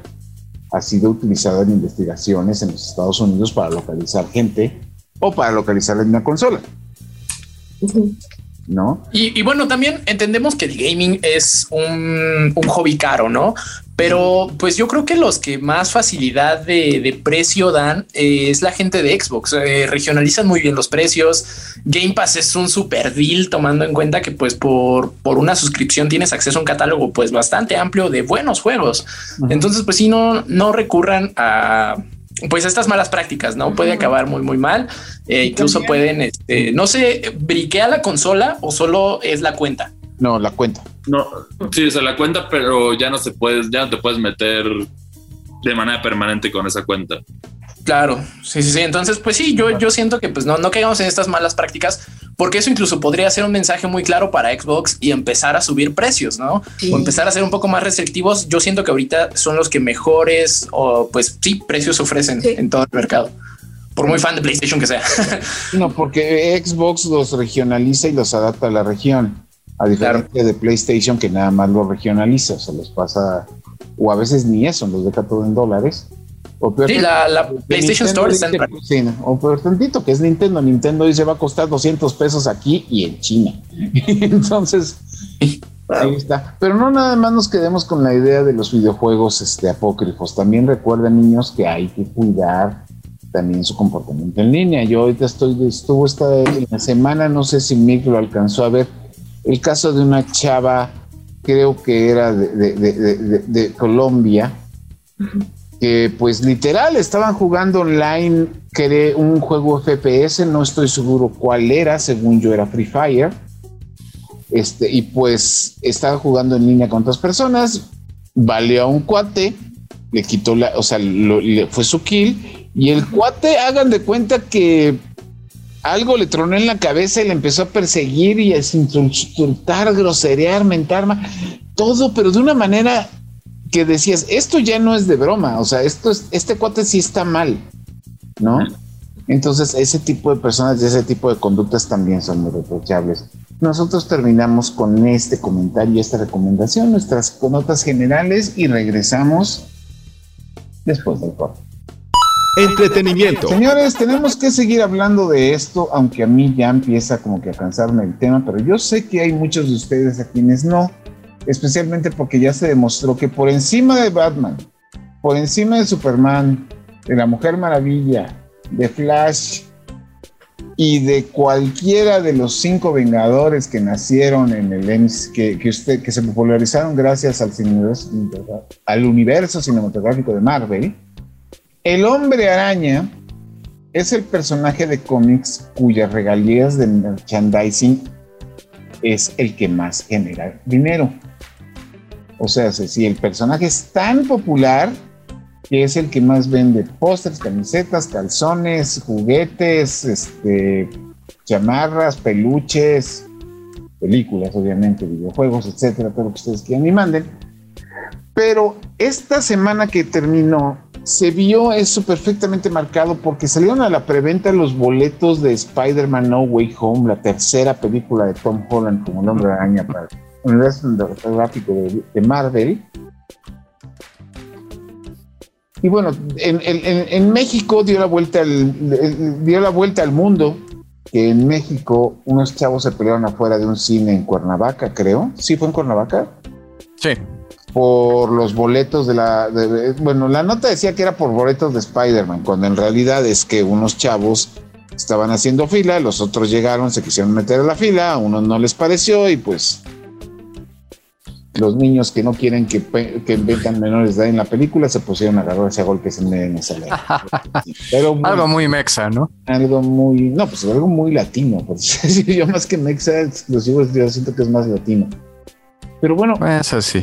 ha sido utilizado en investigaciones en los Estados Unidos para localizar gente o para localizar en una consola. ¿No? Y, bueno, también entendemos que el gaming es un, un hobby caro, ¿no? Pero pues yo creo que los que más facilidad de, precio dan eh, es la gente de Xbox. Eh, regionalizan muy bien los precios. Game Pass es un super deal tomando en cuenta que pues por, por una suscripción tienes acceso a un catálogo pues bastante amplio de buenos juegos. Entonces pues si no, no recurran a pues estas malas prácticas, ¿no? Puede acabar muy, muy mal. Eh, incluso pueden, este, no sé, briquea la consola o solo es la cuenta. No, la cuenta. No, sí, se la cuenta, pero ya no se puede, ya no te puedes meter de manera permanente con esa cuenta. Claro, sí, sí, sí. Entonces, pues sí, yo, yo siento que pues no, no caigamos en estas malas prácticas, porque eso incluso podría ser un mensaje muy claro para Xbox y empezar a subir precios, ¿no? O empezar a ser un poco más restrictivos. Yo siento que ahorita son los que mejores o pues sí, precios ofrecen en todo el mercado. Por muy fan de PlayStation que sea. no, porque Xbox los regionaliza y los adapta a la región. A diferencia de PlayStation que nada más lo regionaliza, se los pasa, o a veces ni eso, los deja todo en dólares o peor, sí, la, PlayStation Store está en O peor tantito, que es Nintendo. Nintendo dice va a costar 200 pesos aquí y en China. Entonces, ahí está. Pero no nada más nos quedemos con la idea de los videojuegos este, apócrifos. También recuerden, niños, que hay que cuidar también su comportamiento en línea. Yo ahorita estoy, estuvo esta en la semana, no sé si Mick lo alcanzó a ver, el caso de una chava, creo que era de, de, de Colombia, que pues literal estaban jugando online que un juego FPS, no estoy seguro cuál era, según yo era Free Fire. Este, y pues estaba jugando en línea con otras personas, valió a un cuate, le quitó la, o sea, le fue su kill, y el cuate, hagan de cuenta que algo le tronó en la cabeza y le empezó a perseguir y a insultar, groserear, mentar, todo, pero de una manera que decías, esto ya no es de broma, o sea, esto es, este cuate sí está mal, ¿no? Entonces, ese tipo de personas y ese tipo de conductas también son muy reprochables. Nosotros terminamos con este comentario y esta recomendación, nuestras notas generales y regresamos después del corte. Entretenimiento. Señores, tenemos que seguir hablando de esto, aunque a mí ya empieza como que a cansarme el tema, pero yo sé que hay muchos de ustedes a quienes no especialmente porque ya se demostró que por encima de Batman, por encima de Superman, de la Mujer Maravilla, de Flash y de cualquiera de los cinco Vengadores que nacieron en el usted, que se popularizaron gracias al, al universo cinematográfico de Marvel, el Hombre Araña es el personaje de cómics cuyas regalías de merchandising es el que más genera dinero. O sea, si el personaje es tan popular que es el que más vende pósters, camisetas, calzones, juguetes, este, chamarras, peluches, películas, obviamente, videojuegos, etcétera, todo lo que ustedes quieran y manden. Pero esta semana que terminó, se vio eso perfectamente marcado porque salieron a la preventa los boletos de Spider-Man No Way Home, la tercera película de Tom Holland como el hombre araña para universo gráfico de, de, Marvel. Y bueno, en, en, México dio la vuelta al, dio la vuelta al mundo que en México unos chavos se pelearon afuera de un cine en Cuernavaca, creo. ¿Sí fue en Cuernavaca? Sí. Por los boletos de la... bueno, la nota decía que era por boletos de Spider-Man, cuando en realidad es que unos chavos estaban haciendo fila, los otros llegaron, se quisieron meter a la fila, a unos no les pareció y pues los niños que no quieren que, que vengan menores de edad en la película se pusieron a agarrar ese golpes en de esa Pero algo muy mexa, ¿no? Algo muy, no, pues algo muy latino. Pues, yo más que mexa exclusivo, yo siento que es más latino. Pero bueno. Es así.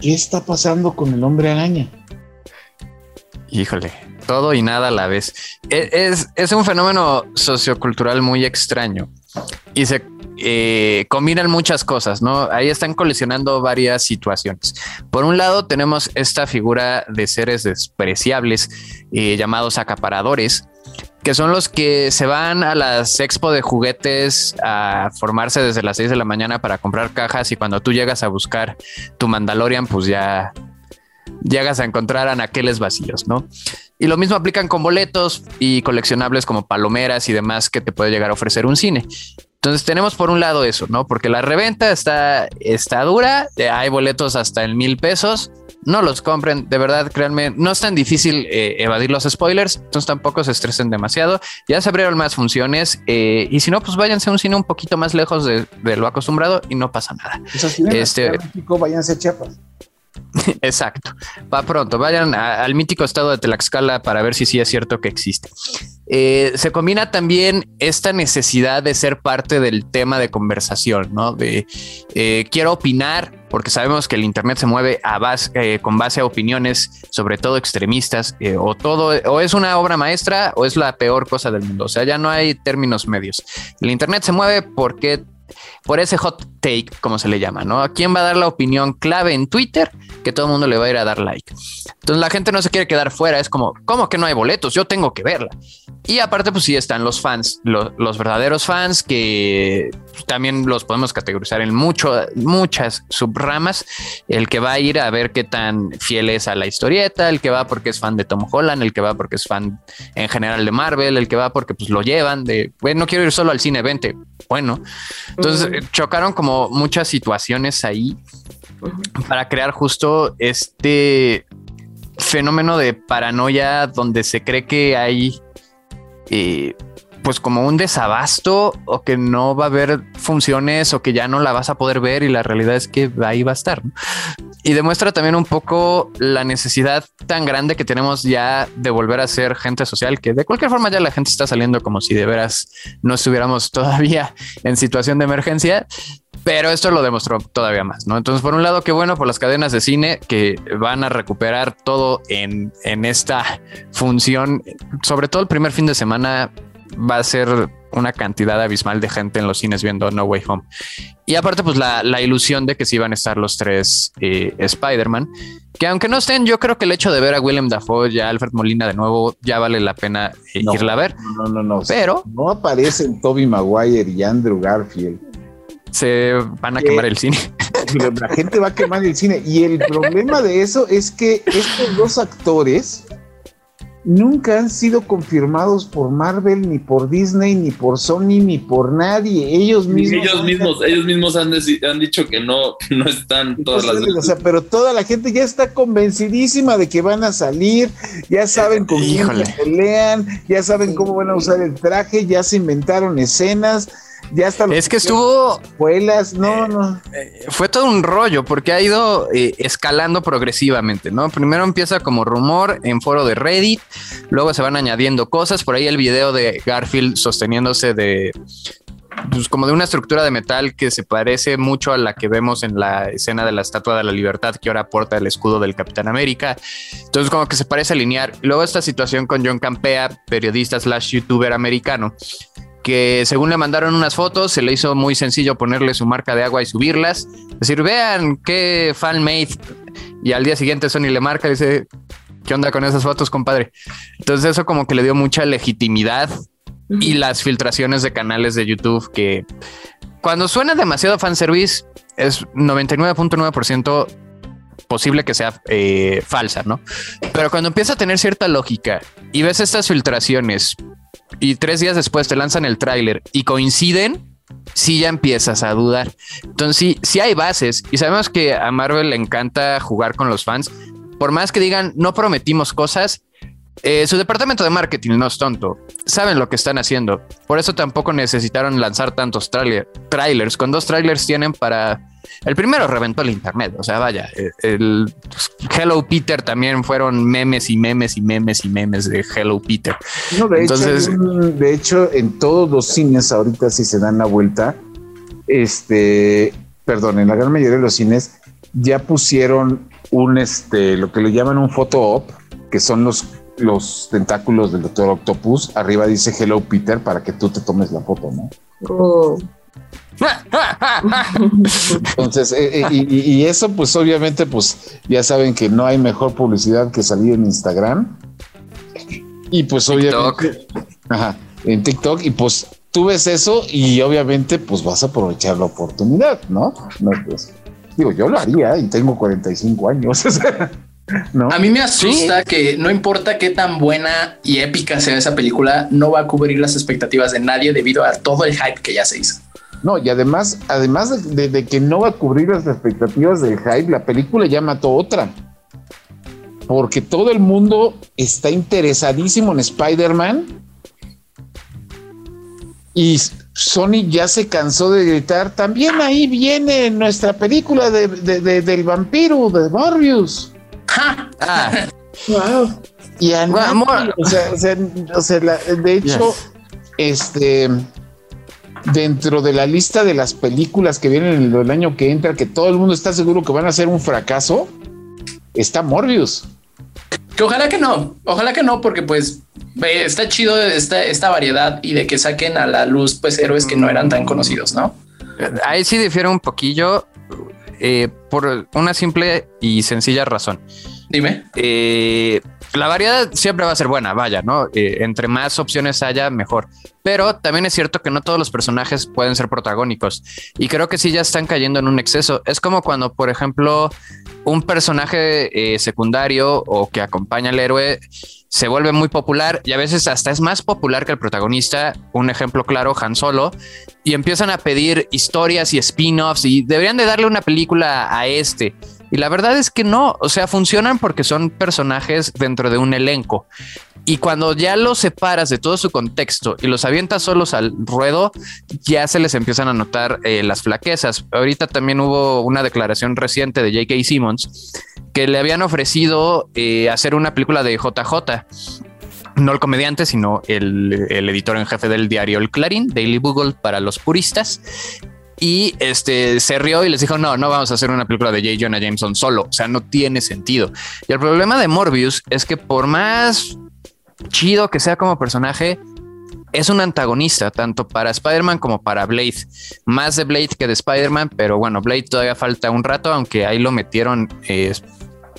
¿Qué está pasando con el hombre araña? Híjole, todo y nada a la vez. E, es, es un fenómeno sociocultural muy extraño y se eh, combinan muchas cosas, ¿no? Ahí están colisionando varias situaciones. Por un lado, tenemos esta figura de seres despreciables eh, llamados acaparadores, que son los que se van a las expo de juguetes a formarse desde las 6 de la mañana para comprar cajas y cuando tú llegas a buscar tu Mandalorian, pues ya llegas a encontrar anaqueles vacíos, ¿no? Y lo mismo aplican con boletos y coleccionables como palomeras y demás que te puede llegar a ofrecer un cine. Entonces tenemos por un lado eso, ¿no? Porque la reventa está, está dura, eh, hay boletos hasta en mil pesos, no los compren, de verdad, créanme, no es tan difícil eh, evadir los spoilers, entonces tampoco se estresen demasiado, ya se abrieron más funciones eh, y si no, pues váyanse a un cine un poquito más lejos de, lo acostumbrado y no pasa nada. este, México, váyanse a Chiapas. Exacto. Va pronto. Vayan al mítico estado de Tlaxcala para ver si sí es cierto que existe. Eh, se combina también esta necesidad de ser parte del tema de conversación, ¿no? De eh, quiero opinar, porque sabemos que el Internet se mueve a base, eh, con base a opiniones, sobre todo extremistas, o todo, o es una obra maestra o es la peor cosa del mundo. O sea, ya no hay términos medios. El Internet se mueve porque por ese hot take, como se le llama, ¿no? ¿A quién va a dar la opinión clave en Twitter? Que todo el mundo le va a ir a dar like. Entonces la gente no se quiere quedar fuera, es como, ¿cómo que no hay boletos? Yo tengo que verla. Y aparte, pues sí están los fans, los verdaderos fans que también los podemos categorizar en mucho, muchas subramas. El que va a ir a ver qué tan fiel es a la historieta, el que va porque es fan de Tom Holland, el que va porque es fan en general de Marvel, el que va porque pues lo llevan de, bueno, no quiero ir solo al cine, vente. Bueno, entonces chocaron como muchas situaciones ahí para crear justo este fenómeno de paranoia donde se cree que hay eh, pues como un desabasto o que no va a haber funciones o que ya no la vas a poder ver y la realidad es que ahí va a estar. Y demuestra también un poco la necesidad tan grande que tenemos ya de volver a ser gente social, que de cualquier forma ya la gente está saliendo como si de veras no estuviéramos todavía en situación de emergencia, pero esto lo demostró todavía más, ¿no? Entonces, por un lado, qué bueno por las cadenas de cine que van a recuperar todo en, en esta función, sobre todo el primer fin de semana va a ser una cantidad abismal de gente en los cines viendo No Way Home. Y aparte, pues la, ilusión de que sí van a estar los tres eh, Spider-Man, que aunque no estén, yo creo que el hecho de ver a Willem Dafoe y a Alfred Molina de nuevo ya vale la pena eh, irla a ver. No, no, no. Pero no aparecen Toby Maguire y Andrew Garfield. Se van a quemar el cine. La gente va a quemar el cine. Y el problema de eso es que estos dos actores nunca han sido confirmados por Marvel, ni por Disney, ni por Sony, ni por nadie. Ellos mismos. Ellos mismos, ellos mismos han, han, dicho que no, no están todas las O sea, pero toda la gente ya está convencidísima de que van a salir, ya saben con quién pelean, ya saben cómo van a usar el traje, ya se inventaron escenas ya está. Es que estuvo. Escuelas, no, no. Eh, fue todo un rollo porque ha ido eh, escalando progresivamente, ¿no? Primero empieza como rumor en foro de Reddit, luego se van añadiendo cosas. Por ahí el video de Garfield sosteniéndose de. Pues como de una estructura de metal que se parece mucho a la que vemos en la escena de la Estatua de la Libertad que ahora porta el escudo del Capitán América. Entonces como que se parece alinear. Luego esta situación con John Campea, periodista slash youtuber americano, que según le mandaron unas fotos, se le hizo muy sencillo ponerle su marca de agua y subirlas. Decir, vean qué fan made. Y al día siguiente Sony le marca y dice, ¿qué onda con esas fotos, compadre? Entonces eso como que le dio mucha legitimidad y las filtraciones de canales de YouTube que cuando suena demasiado fanservice es 99.9% posible que sea eh, falsa, ¿no? Pero cuando empieza a tener cierta lógica y ves estas filtraciones y tres días después te lanzan el tráiler y coinciden, sí ya empiezas a dudar. Entonces sí, sí hay bases y sabemos que a Marvel le encanta jugar con los fans. Por más que digan, no prometimos cosas, eh, su departamento de marketing no es tonto, saben lo que están haciendo. Por eso tampoco necesitaron lanzar tantos trailers. Con dos trailers tienen para el primero reventó el internet, o sea, vaya, eh, el, Hello Peter también fueron memes y memes y memes y memes de Hello Peter. No, de, Entonces, hecho, de hecho, en todos los cines ahorita si se dan la vuelta, este, perdón, en la gran mayoría de los cines ya pusieron un, este, lo que le llaman un photo op, que son los los tentáculos del Doctor Octopus. Arriba dice Hello Peter para que tú te tomes la foto, ¿no? Oh. Entonces, eh, eh, y, eso, pues obviamente, pues ya saben que no hay mejor publicidad que salir en Instagram. Y pues obviamente, en TikTok, y pues tú ves eso y obviamente, pues vas a aprovechar la oportunidad, ¿no? no pues, digo, yo lo haría y tengo 45 años. ¿No? A mí me asusta que no importa qué tan buena y épica sea esa película, no va a cubrir las expectativas de nadie debido a todo el hype que ya se hizo. No, y además, además de, que no va a cubrir las expectativas del hype, la película ya mató otra. Porque todo el mundo está interesadísimo en Spider-Man. Y Sony ya se cansó de gritar, también ahí viene nuestra película de, de- de- del vampiro, de Morbius. Ah, Wow. Y a Bueno, nadie, mo- o sea, o sea, o sea, la- de hecho, este, dentro de la lista de las películas que vienen el, el año que entra, que todo el mundo está seguro que van a ser un fracaso, está Morbius. Que ojalá que no, ojalá que no, porque pues está chido esta, esta variedad y de que saquen a la luz pues héroes que no eran tan conocidos, ¿no? ahí sí difiere un poquillo eh, por una simple y sencilla razón. Dime. Eh, la variedad siempre va a ser buena, vaya, ¿no? Eh, entre más opciones haya, mejor. Pero también es cierto que no todos los personajes pueden ser protagónicos. Y creo que sí ya están cayendo en un exceso. Es como cuando, por ejemplo, un personaje eh, secundario o que acompaña al héroe se vuelve muy popular y a veces hasta es más popular que el protagonista. Un ejemplo claro, Han Solo. Y empiezan a pedir historias y spin-offs y deberían de darle una película a este. Y la verdad es que no, o sea, funcionan porque son personajes dentro de un elenco. Y cuando ya los separas de todo su contexto y los avientas solos al ruedo, ya se les empiezan a notar eh, las flaquezas. Ahorita también hubo una declaración reciente de J.K. Simmons que le habían ofrecido eh, hacer una película de JJ. No el comediante, sino el, el editor en jefe del diario El Clarín, Daily Bugle para los puristas. Y este se rió y les dijo: No, no vamos a hacer una película de J. Jonah Jameson solo. O sea, no tiene sentido. Y el problema de Morbius es que, por más chido que sea como personaje, es un antagonista tanto para Spider-Man como para Blade. Más de Blade que de Spider-Man, pero bueno, Blade todavía falta un rato, aunque ahí lo metieron eh,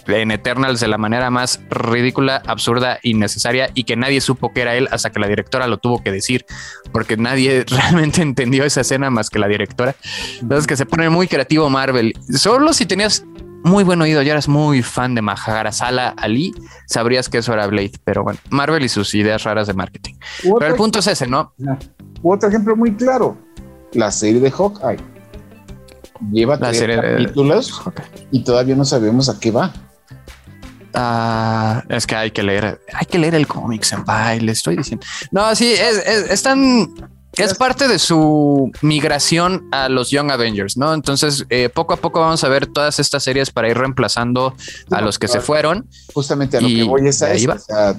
en Eternals de la manera más ridícula, absurda, innecesaria y que nadie supo que era él hasta que la directora lo tuvo que decir, porque nadie realmente entendió esa escena más que la directora. Entonces que se pone muy creativo Marvel. Solo si tenías muy buen oído, ya eras muy fan de Maharshala Ali, sabrías que eso era Blade, pero bueno, Marvel y sus ideas raras de marketing. Pero el punto es ese, ¿no? otro ejemplo muy claro, la serie de Hawkeye. Lleva La tres serie de- capítulos y todavía no sabemos a qué va. Ah, es que hay que leer, hay que leer el cómic, senpai, le estoy diciendo. No, sí, es, es, es tan- es parte de su migración a los Young Avengers, ¿no? Entonces, eh, poco a poco vamos a ver todas estas series para ir reemplazando a los que se fueron. Justamente a lo Y que voy es a eso. O sea,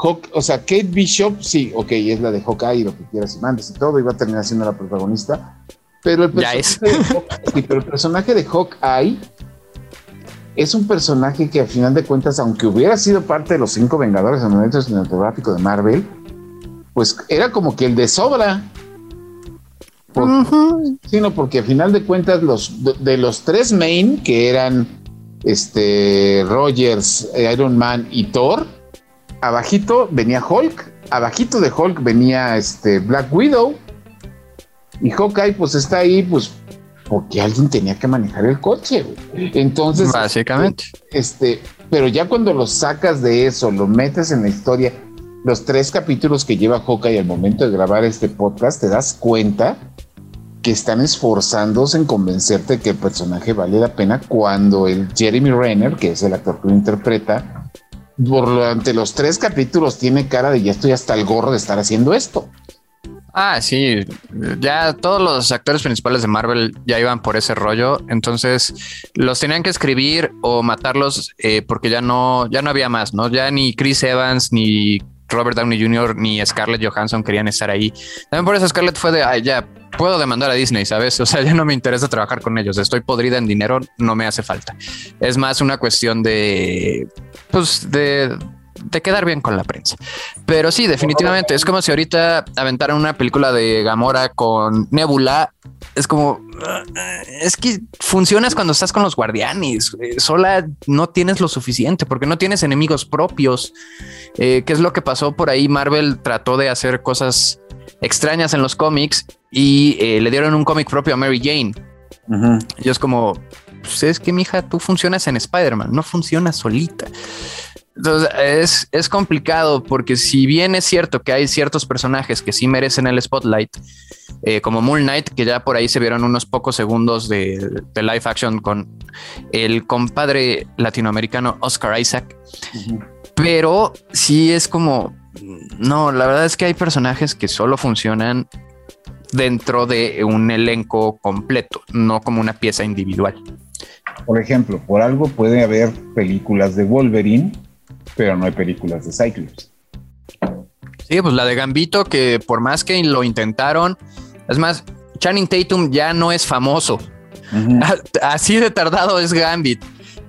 Hawk- o sea, Kate Bishop, sí, ok, es la de Hawkeye y lo que quieras y mandes y todo, y va a terminar siendo la protagonista. Pero el Ya personaje, de, Hawk- sí, pero el personaje de Hawkeye es un personaje que al final de cuentas, aunque hubiera sido parte de los cinco Vengadores en el momento cinematográfico de Marvel, pues era como que el de sobra. Por- sino porque al final de cuentas los de, de los tres main que eran este Rogers, eh, Iron Man y Thor, abajito venía Hulk, abajito de Hulk venía este Black Widow y Hawkeye pues está ahí pues porque alguien tenía que manejar el coche. güey. Entonces, Básicamente. este, pero ya cuando lo sacas de eso, lo metes en la historia, los tres capítulos que lleva Hawkeye al momento de grabar este podcast, te das cuenta que están esforzándose en convencerte que el personaje vale la pena cuando el Jeremy Renner, que es el actor que lo interpreta, durante los tres capítulos tiene cara de ya estoy hasta el gorro de estar haciendo esto. Ah, sí, ya todos los actores principales de Marvel ya iban por ese rollo, entonces los tenían que escribir o matarlos eh, porque ya no, ya no había más, ¿no? Ya ni Chris Evans ni Robert Downey Jr. ni Scarlett Johansson querían estar ahí. También por eso Scarlett fue de, ay, ya puedo demandar a Disney, ¿sabes? O sea, ya no me interesa trabajar con ellos, estoy podrida en dinero, no me hace falta. Es más una cuestión de, pues, de, de quedar bien con la prensa. Pero sí, definitivamente, es como si ahorita aventaran una película de Gamora con Nebula. Es como, es que funcionas cuando estás con los guardianes. Eh, Sola no tienes lo suficiente porque no tienes enemigos propios. Eh, ¿Qué es lo que pasó por ahí? Marvel trató de hacer cosas extrañas en los cómics y eh, le dieron un cómic propio a Mary Jane. Y es como, pues es que mija, tú funcionas en Spider-Man, no funcionas solita. Entonces es, es complicado porque si bien es cierto que hay ciertos personajes que sí merecen el spotlight, eh, como Moon Knight, que ya por ahí se vieron unos pocos segundos de, de live action con el compadre latinoamericano Oscar Isaac, pero sí es como, no, la verdad es que hay personajes que solo funcionan dentro de un elenco completo, no como una pieza individual. Por ejemplo, por algo puede haber películas de Wolverine, pero no hay películas de Cyclops. Sí, pues la de Gambito, que por más que lo intentaron, es más, Channing Tatum ya no es famoso. Así de tardado es Gambit.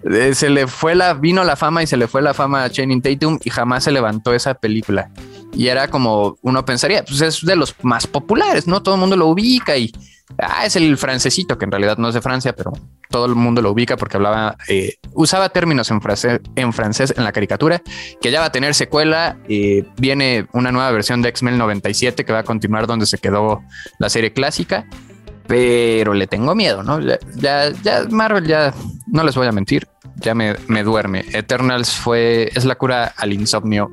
Eh, se le fue la, vino la fama y se le fue la fama a Channing Tatum y jamás se levantó esa película. Y era como uno pensaría, pues es de los más populares, ¿no? Todo el mundo lo ubica y ah, es el francesito, que en realidad no es de Francia, pero todo el mundo lo ubica porque hablaba, eh, usaba términos en, francés, en francés en la caricatura, que ya va a tener secuela. Eh, viene una nueva versión de X-Men 97 que va a continuar donde se quedó la serie clásica pero le tengo miedo, ¿no? Ya, ya, Marvel, ya no les voy a mentir, ya me, me duerme. Eternals fue, es la cura al insomnio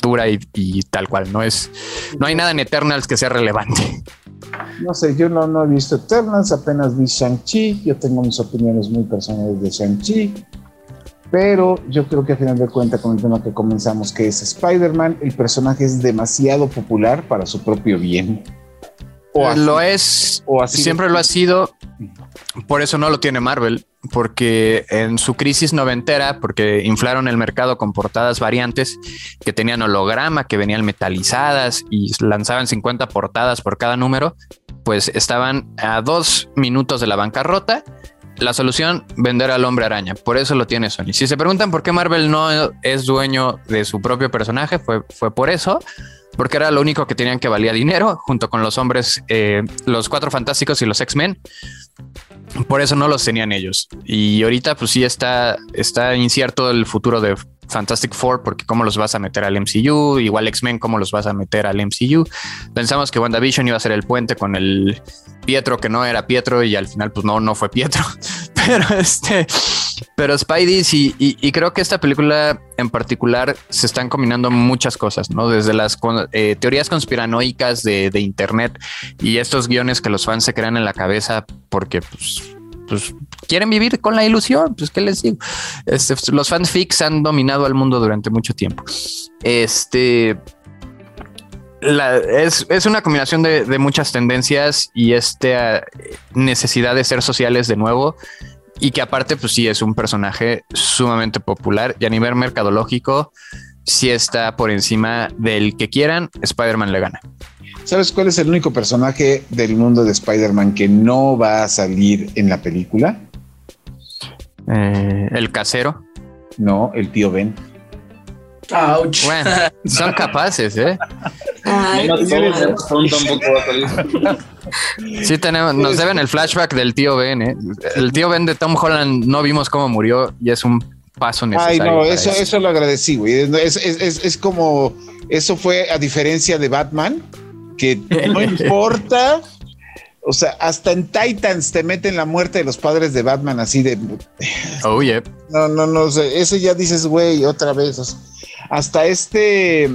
dura y, y, tal cual, no es, no hay nada en Eternals que sea relevante. No sé, yo no, no he visto Eternals, apenas vi Shang-Chi, yo tengo mis opiniones muy personales de Shang-Chi, pero yo creo que a final de cuentas con el tema que comenzamos, que es Spider-Man, el personaje es demasiado popular para su propio bien. Lo es, o así siempre lo ha sido, por eso no lo tiene Marvel, porque en su crisis noventera, porque inflaron el mercado con portadas variantes que tenían holograma, que venían metalizadas y lanzaban 50 portadas por cada número, pues estaban a dos minutos de la bancarrota. La solución, vender al hombre araña. Por eso lo tiene Sony. Si se preguntan por qué Marvel no es dueño de su propio personaje, fue, fue por eso porque era lo único que tenían que valía dinero, junto con los hombres, eh, los cuatro fantásticos y los X-Men. Por eso no los tenían ellos. Y ahorita, pues sí está, está incierto el futuro de Fantastic Four, porque cómo los vas a meter al MCU, igual X-Men, cómo los vas a meter al MCU. Pensamos que WandaVision iba a ser el puente con el Pietro, que no era Pietro, y al final, pues no, no fue Pietro. Pero este pero Spidey sí, y, creo que esta película en particular se están combinando muchas cosas, ¿no? Desde las eh, teorías conspiranoicas de, Internet y estos guiones que los fans se crean en la cabeza porque pues, pues quieren vivir con la ilusión, pues qué les digo. Este, los fanfics han dominado al mundo durante mucho tiempo. Este... es, una combinación de, de muchas tendencias y esta necesidad de ser sociales de nuevo y que aparte, pues sí, es un personaje sumamente popular y a nivel mercadológico, sí está por encima del que quieran, Spider-Man le gana. ¿Sabes cuál es el único personaje del mundo de Spider-Man que no va a salir en la película? Eh, el casero. No, el tío Ben. Ouch. Bueno, son capaces, ¿eh? Sí, tenemos, nos deben el flashback del tío Ben, ¿eh? El tío Ben de Tom Holland no vimos cómo murió y es un paso necesario. Ay, no, eso, eso lo agradecí, güey. Es, es, es, como, eso fue a diferencia de Batman, que no importa. O sea, hasta en Titans te meten la muerte de los padres de Batman así de. Oh, yeah. No, no, no. ese ya dices, güey, otra vez. hasta este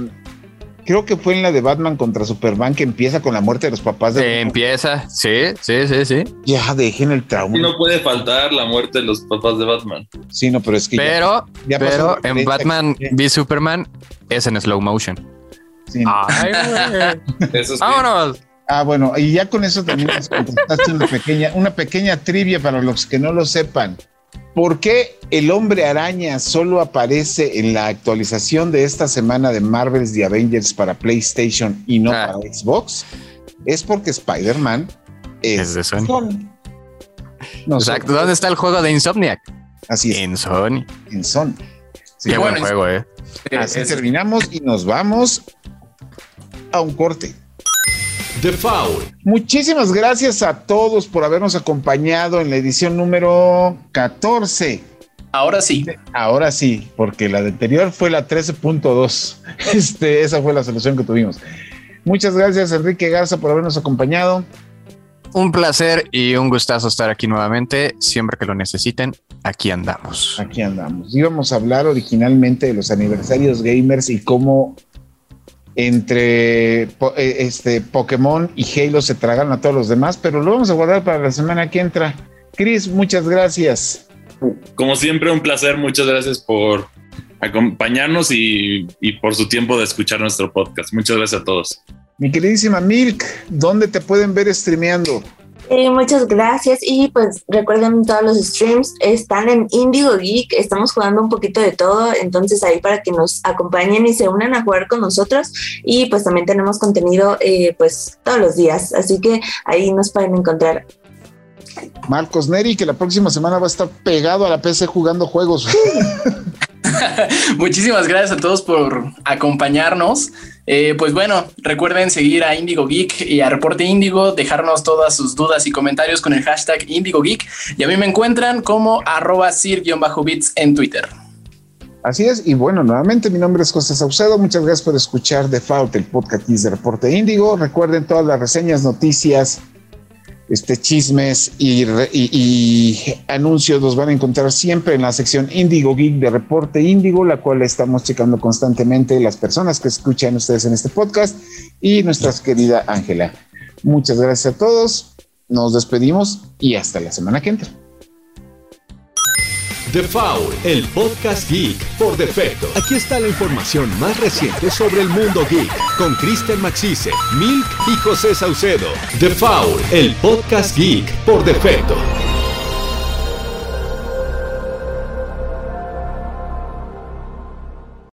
creo que fue en la de Batman contra Superman que empieza con la muerte de los papás de. empieza, sí, sí, sí, sí. Ya dejen el trauma. Y no puede faltar la muerte de los papás de Batman. Sí, no, pero es que. Pero, ya, pero en Batman v Superman es en slow motion. Sí. Ay, eso Vámonos. Ah, bueno, y ya con eso también una pequeña, una pequeña trivia para los que no lo sepan. ¿Por qué el hombre araña solo aparece en la actualización de esta semana de Marvel's The Avengers para PlayStation y no ah. para Xbox? Es porque Spider-Man es, de Sony. Exacto. ¿Dónde está el juego de Insomniac? Así es. En Sony. En Sony. Qué buen juego, eh. Así terminamos y nos vamos a un corte. The Foul. Muchísimas gracias a todos por habernos acompañado en la edición número 14. Ahora sí. Ahora sí, porque la anterior fue la 13.2. Este, esa fue la solución que tuvimos. Muchas gracias, Enrique Garza, por habernos acompañado. Un placer y un gustazo estar aquí nuevamente. Siempre que lo necesiten, aquí andamos. Aquí andamos. Íbamos a hablar originalmente de los aniversarios gamers y cómo entre eh, este Pokémon y Halo se tragan a todos los demás, pero lo vamos a guardar para la semana que entra. Chris, muchas gracias. Como siempre, un placer. Muchas gracias por acompañarnos y, y por su tiempo de escuchar nuestro podcast. Muchas gracias a todos. Mi queridísima Milk, ¿dónde te pueden ver streameando? Eh, muchas gracias y pues recuerden todos los streams están en Indigo Geek, estamos jugando un poquito de todo, entonces ahí para que nos acompañen y se unan a jugar con nosotros y pues también tenemos contenido eh, pues todos los días, así que ahí nos pueden encontrar. Marcos Neri, que la próxima semana va a estar pegado a la PC jugando juegos. Muchísimas gracias a todos por acompañarnos. Eh, pues bueno, recuerden seguir a Indigo Geek y a Reporte Indigo, dejarnos todas sus dudas y comentarios con el hashtag Indigo Geek. Y a mí me encuentran como arroba sir-bits en Twitter. Así es, y bueno, nuevamente mi nombre es José Saucedo. Muchas gracias por escuchar Default, el podcast de Reporte Índigo. Recuerden todas las reseñas, noticias, este, chismes y, anuncios los van a encontrar siempre en la sección Indigo Geek de Reporte Índigo, la cual estamos checando constantemente las personas que escuchan ustedes en este podcast y nuestra querida Ángela. Muchas gracias a todos, nos despedimos y hasta la semana que entra. The Foul, el podcast geek por defecto. Aquí está la información más reciente sobre el mundo geek con Kristen Maxise, Milk y José Saucedo. The Foul, el podcast geek por defecto.